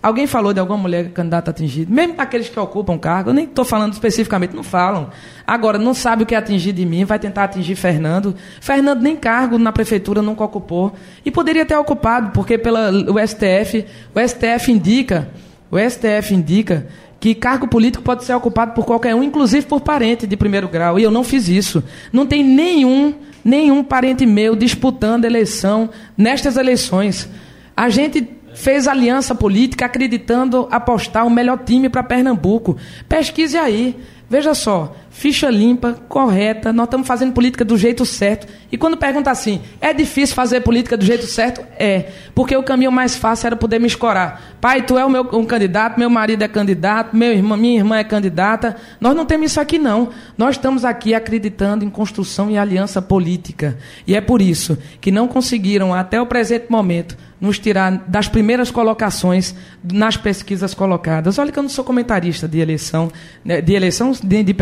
Alguém falou de alguma mulher candidata atingida? Mesmo aqueles que ocupam cargo, eu nem estou falando especificamente, não falam. Agora, não sabe o que é atingir de mim, vai tentar atingir Fernando. Fernando nem cargo na prefeitura nunca ocupou. E poderia ter ocupado, porque pela, o STF, o STF indica, o STF indica que cargo político pode ser ocupado por qualquer um, inclusive por parente de primeiro grau. E eu não fiz isso. Não tem nenhum, nenhum parente meu disputando eleição nestas eleições. A gente fez aliança política acreditando apostar o melhor time para Pernambuco. Pesquise aí. Veja só, ficha limpa, correta, nós estamos fazendo política do jeito certo. E quando pergunta assim, é difícil fazer política do jeito certo? É, porque o caminho mais fácil era poder me escorar. Pai, tu é o meu um candidato, meu marido é candidato, meu irmão, minha irmã é candidata. Nós não temos isso aqui não. Nós estamos aqui acreditando em construção e aliança política. E é por isso que não conseguiram até o presente momento nos tirar das primeiras colocações nas pesquisas colocadas. Olha que eu não sou comentarista de eleição, né, de eleição de, de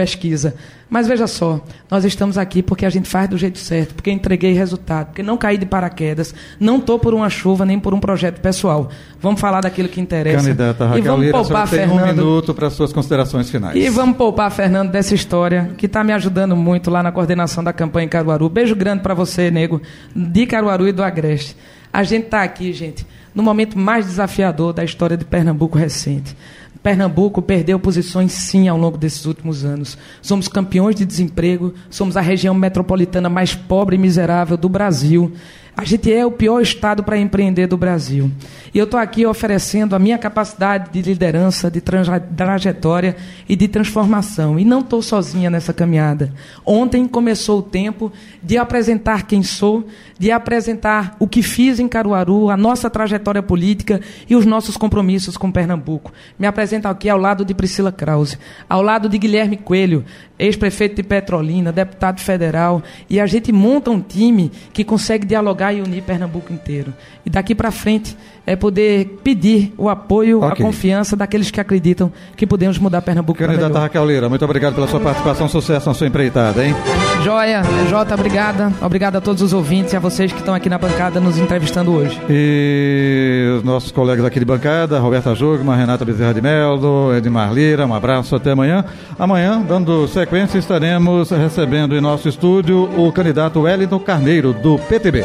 Mas veja só, nós estamos aqui porque a gente faz do jeito certo, porque entreguei resultado, porque não caí de paraquedas, não estou por uma chuva nem por um projeto pessoal. Vamos falar daquilo que interessa. Candidata Raquel e vamos Lira, poupar tem Fernando. um minuto para suas considerações finais. E vamos poupar Fernando dessa história que está me ajudando muito lá na coordenação da campanha em Caruaru. Beijo grande para você, nego, de Caruaru e do Agreste. A gente está aqui, gente, no momento mais desafiador da história de Pernambuco recente. Pernambuco perdeu posições sim ao longo desses últimos anos. Somos campeões de desemprego, somos a região metropolitana mais pobre e miserável do Brasil. A gente é o pior estado para empreender do Brasil. E eu estou aqui oferecendo a minha capacidade de liderança, de trajetória e de transformação. E não estou sozinha nessa caminhada. Ontem começou o tempo de apresentar quem sou, de apresentar o que fiz em Caruaru, a nossa trajetória política e os nossos compromissos com Pernambuco. Me apresento aqui ao lado de Priscila Krause, ao lado de Guilherme Coelho, ex-prefeito de Petrolina, deputado federal. E a gente monta um time que consegue dialogar e unir Pernambuco inteiro. E daqui para frente é poder pedir o apoio, okay. a confiança daqueles que acreditam que podemos mudar Pernambuco. Candidata Raquel Lira, muito obrigado pela sua participação. Sucesso na sua empreitada, hein? Joia, Jota, obrigada. Obrigada a todos os ouvintes e a vocês que estão aqui na bancada nos entrevistando hoje. E os nossos colegas aqui de bancada, Roberta Jogma, Renata Bezerra de Meldo, Edmar Lira, um abraço até amanhã. Amanhã, dando sequência, estaremos recebendo em nosso estúdio o candidato Wellington Carneiro, do PTB.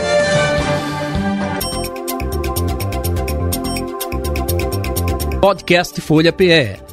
Podcast Folha PE.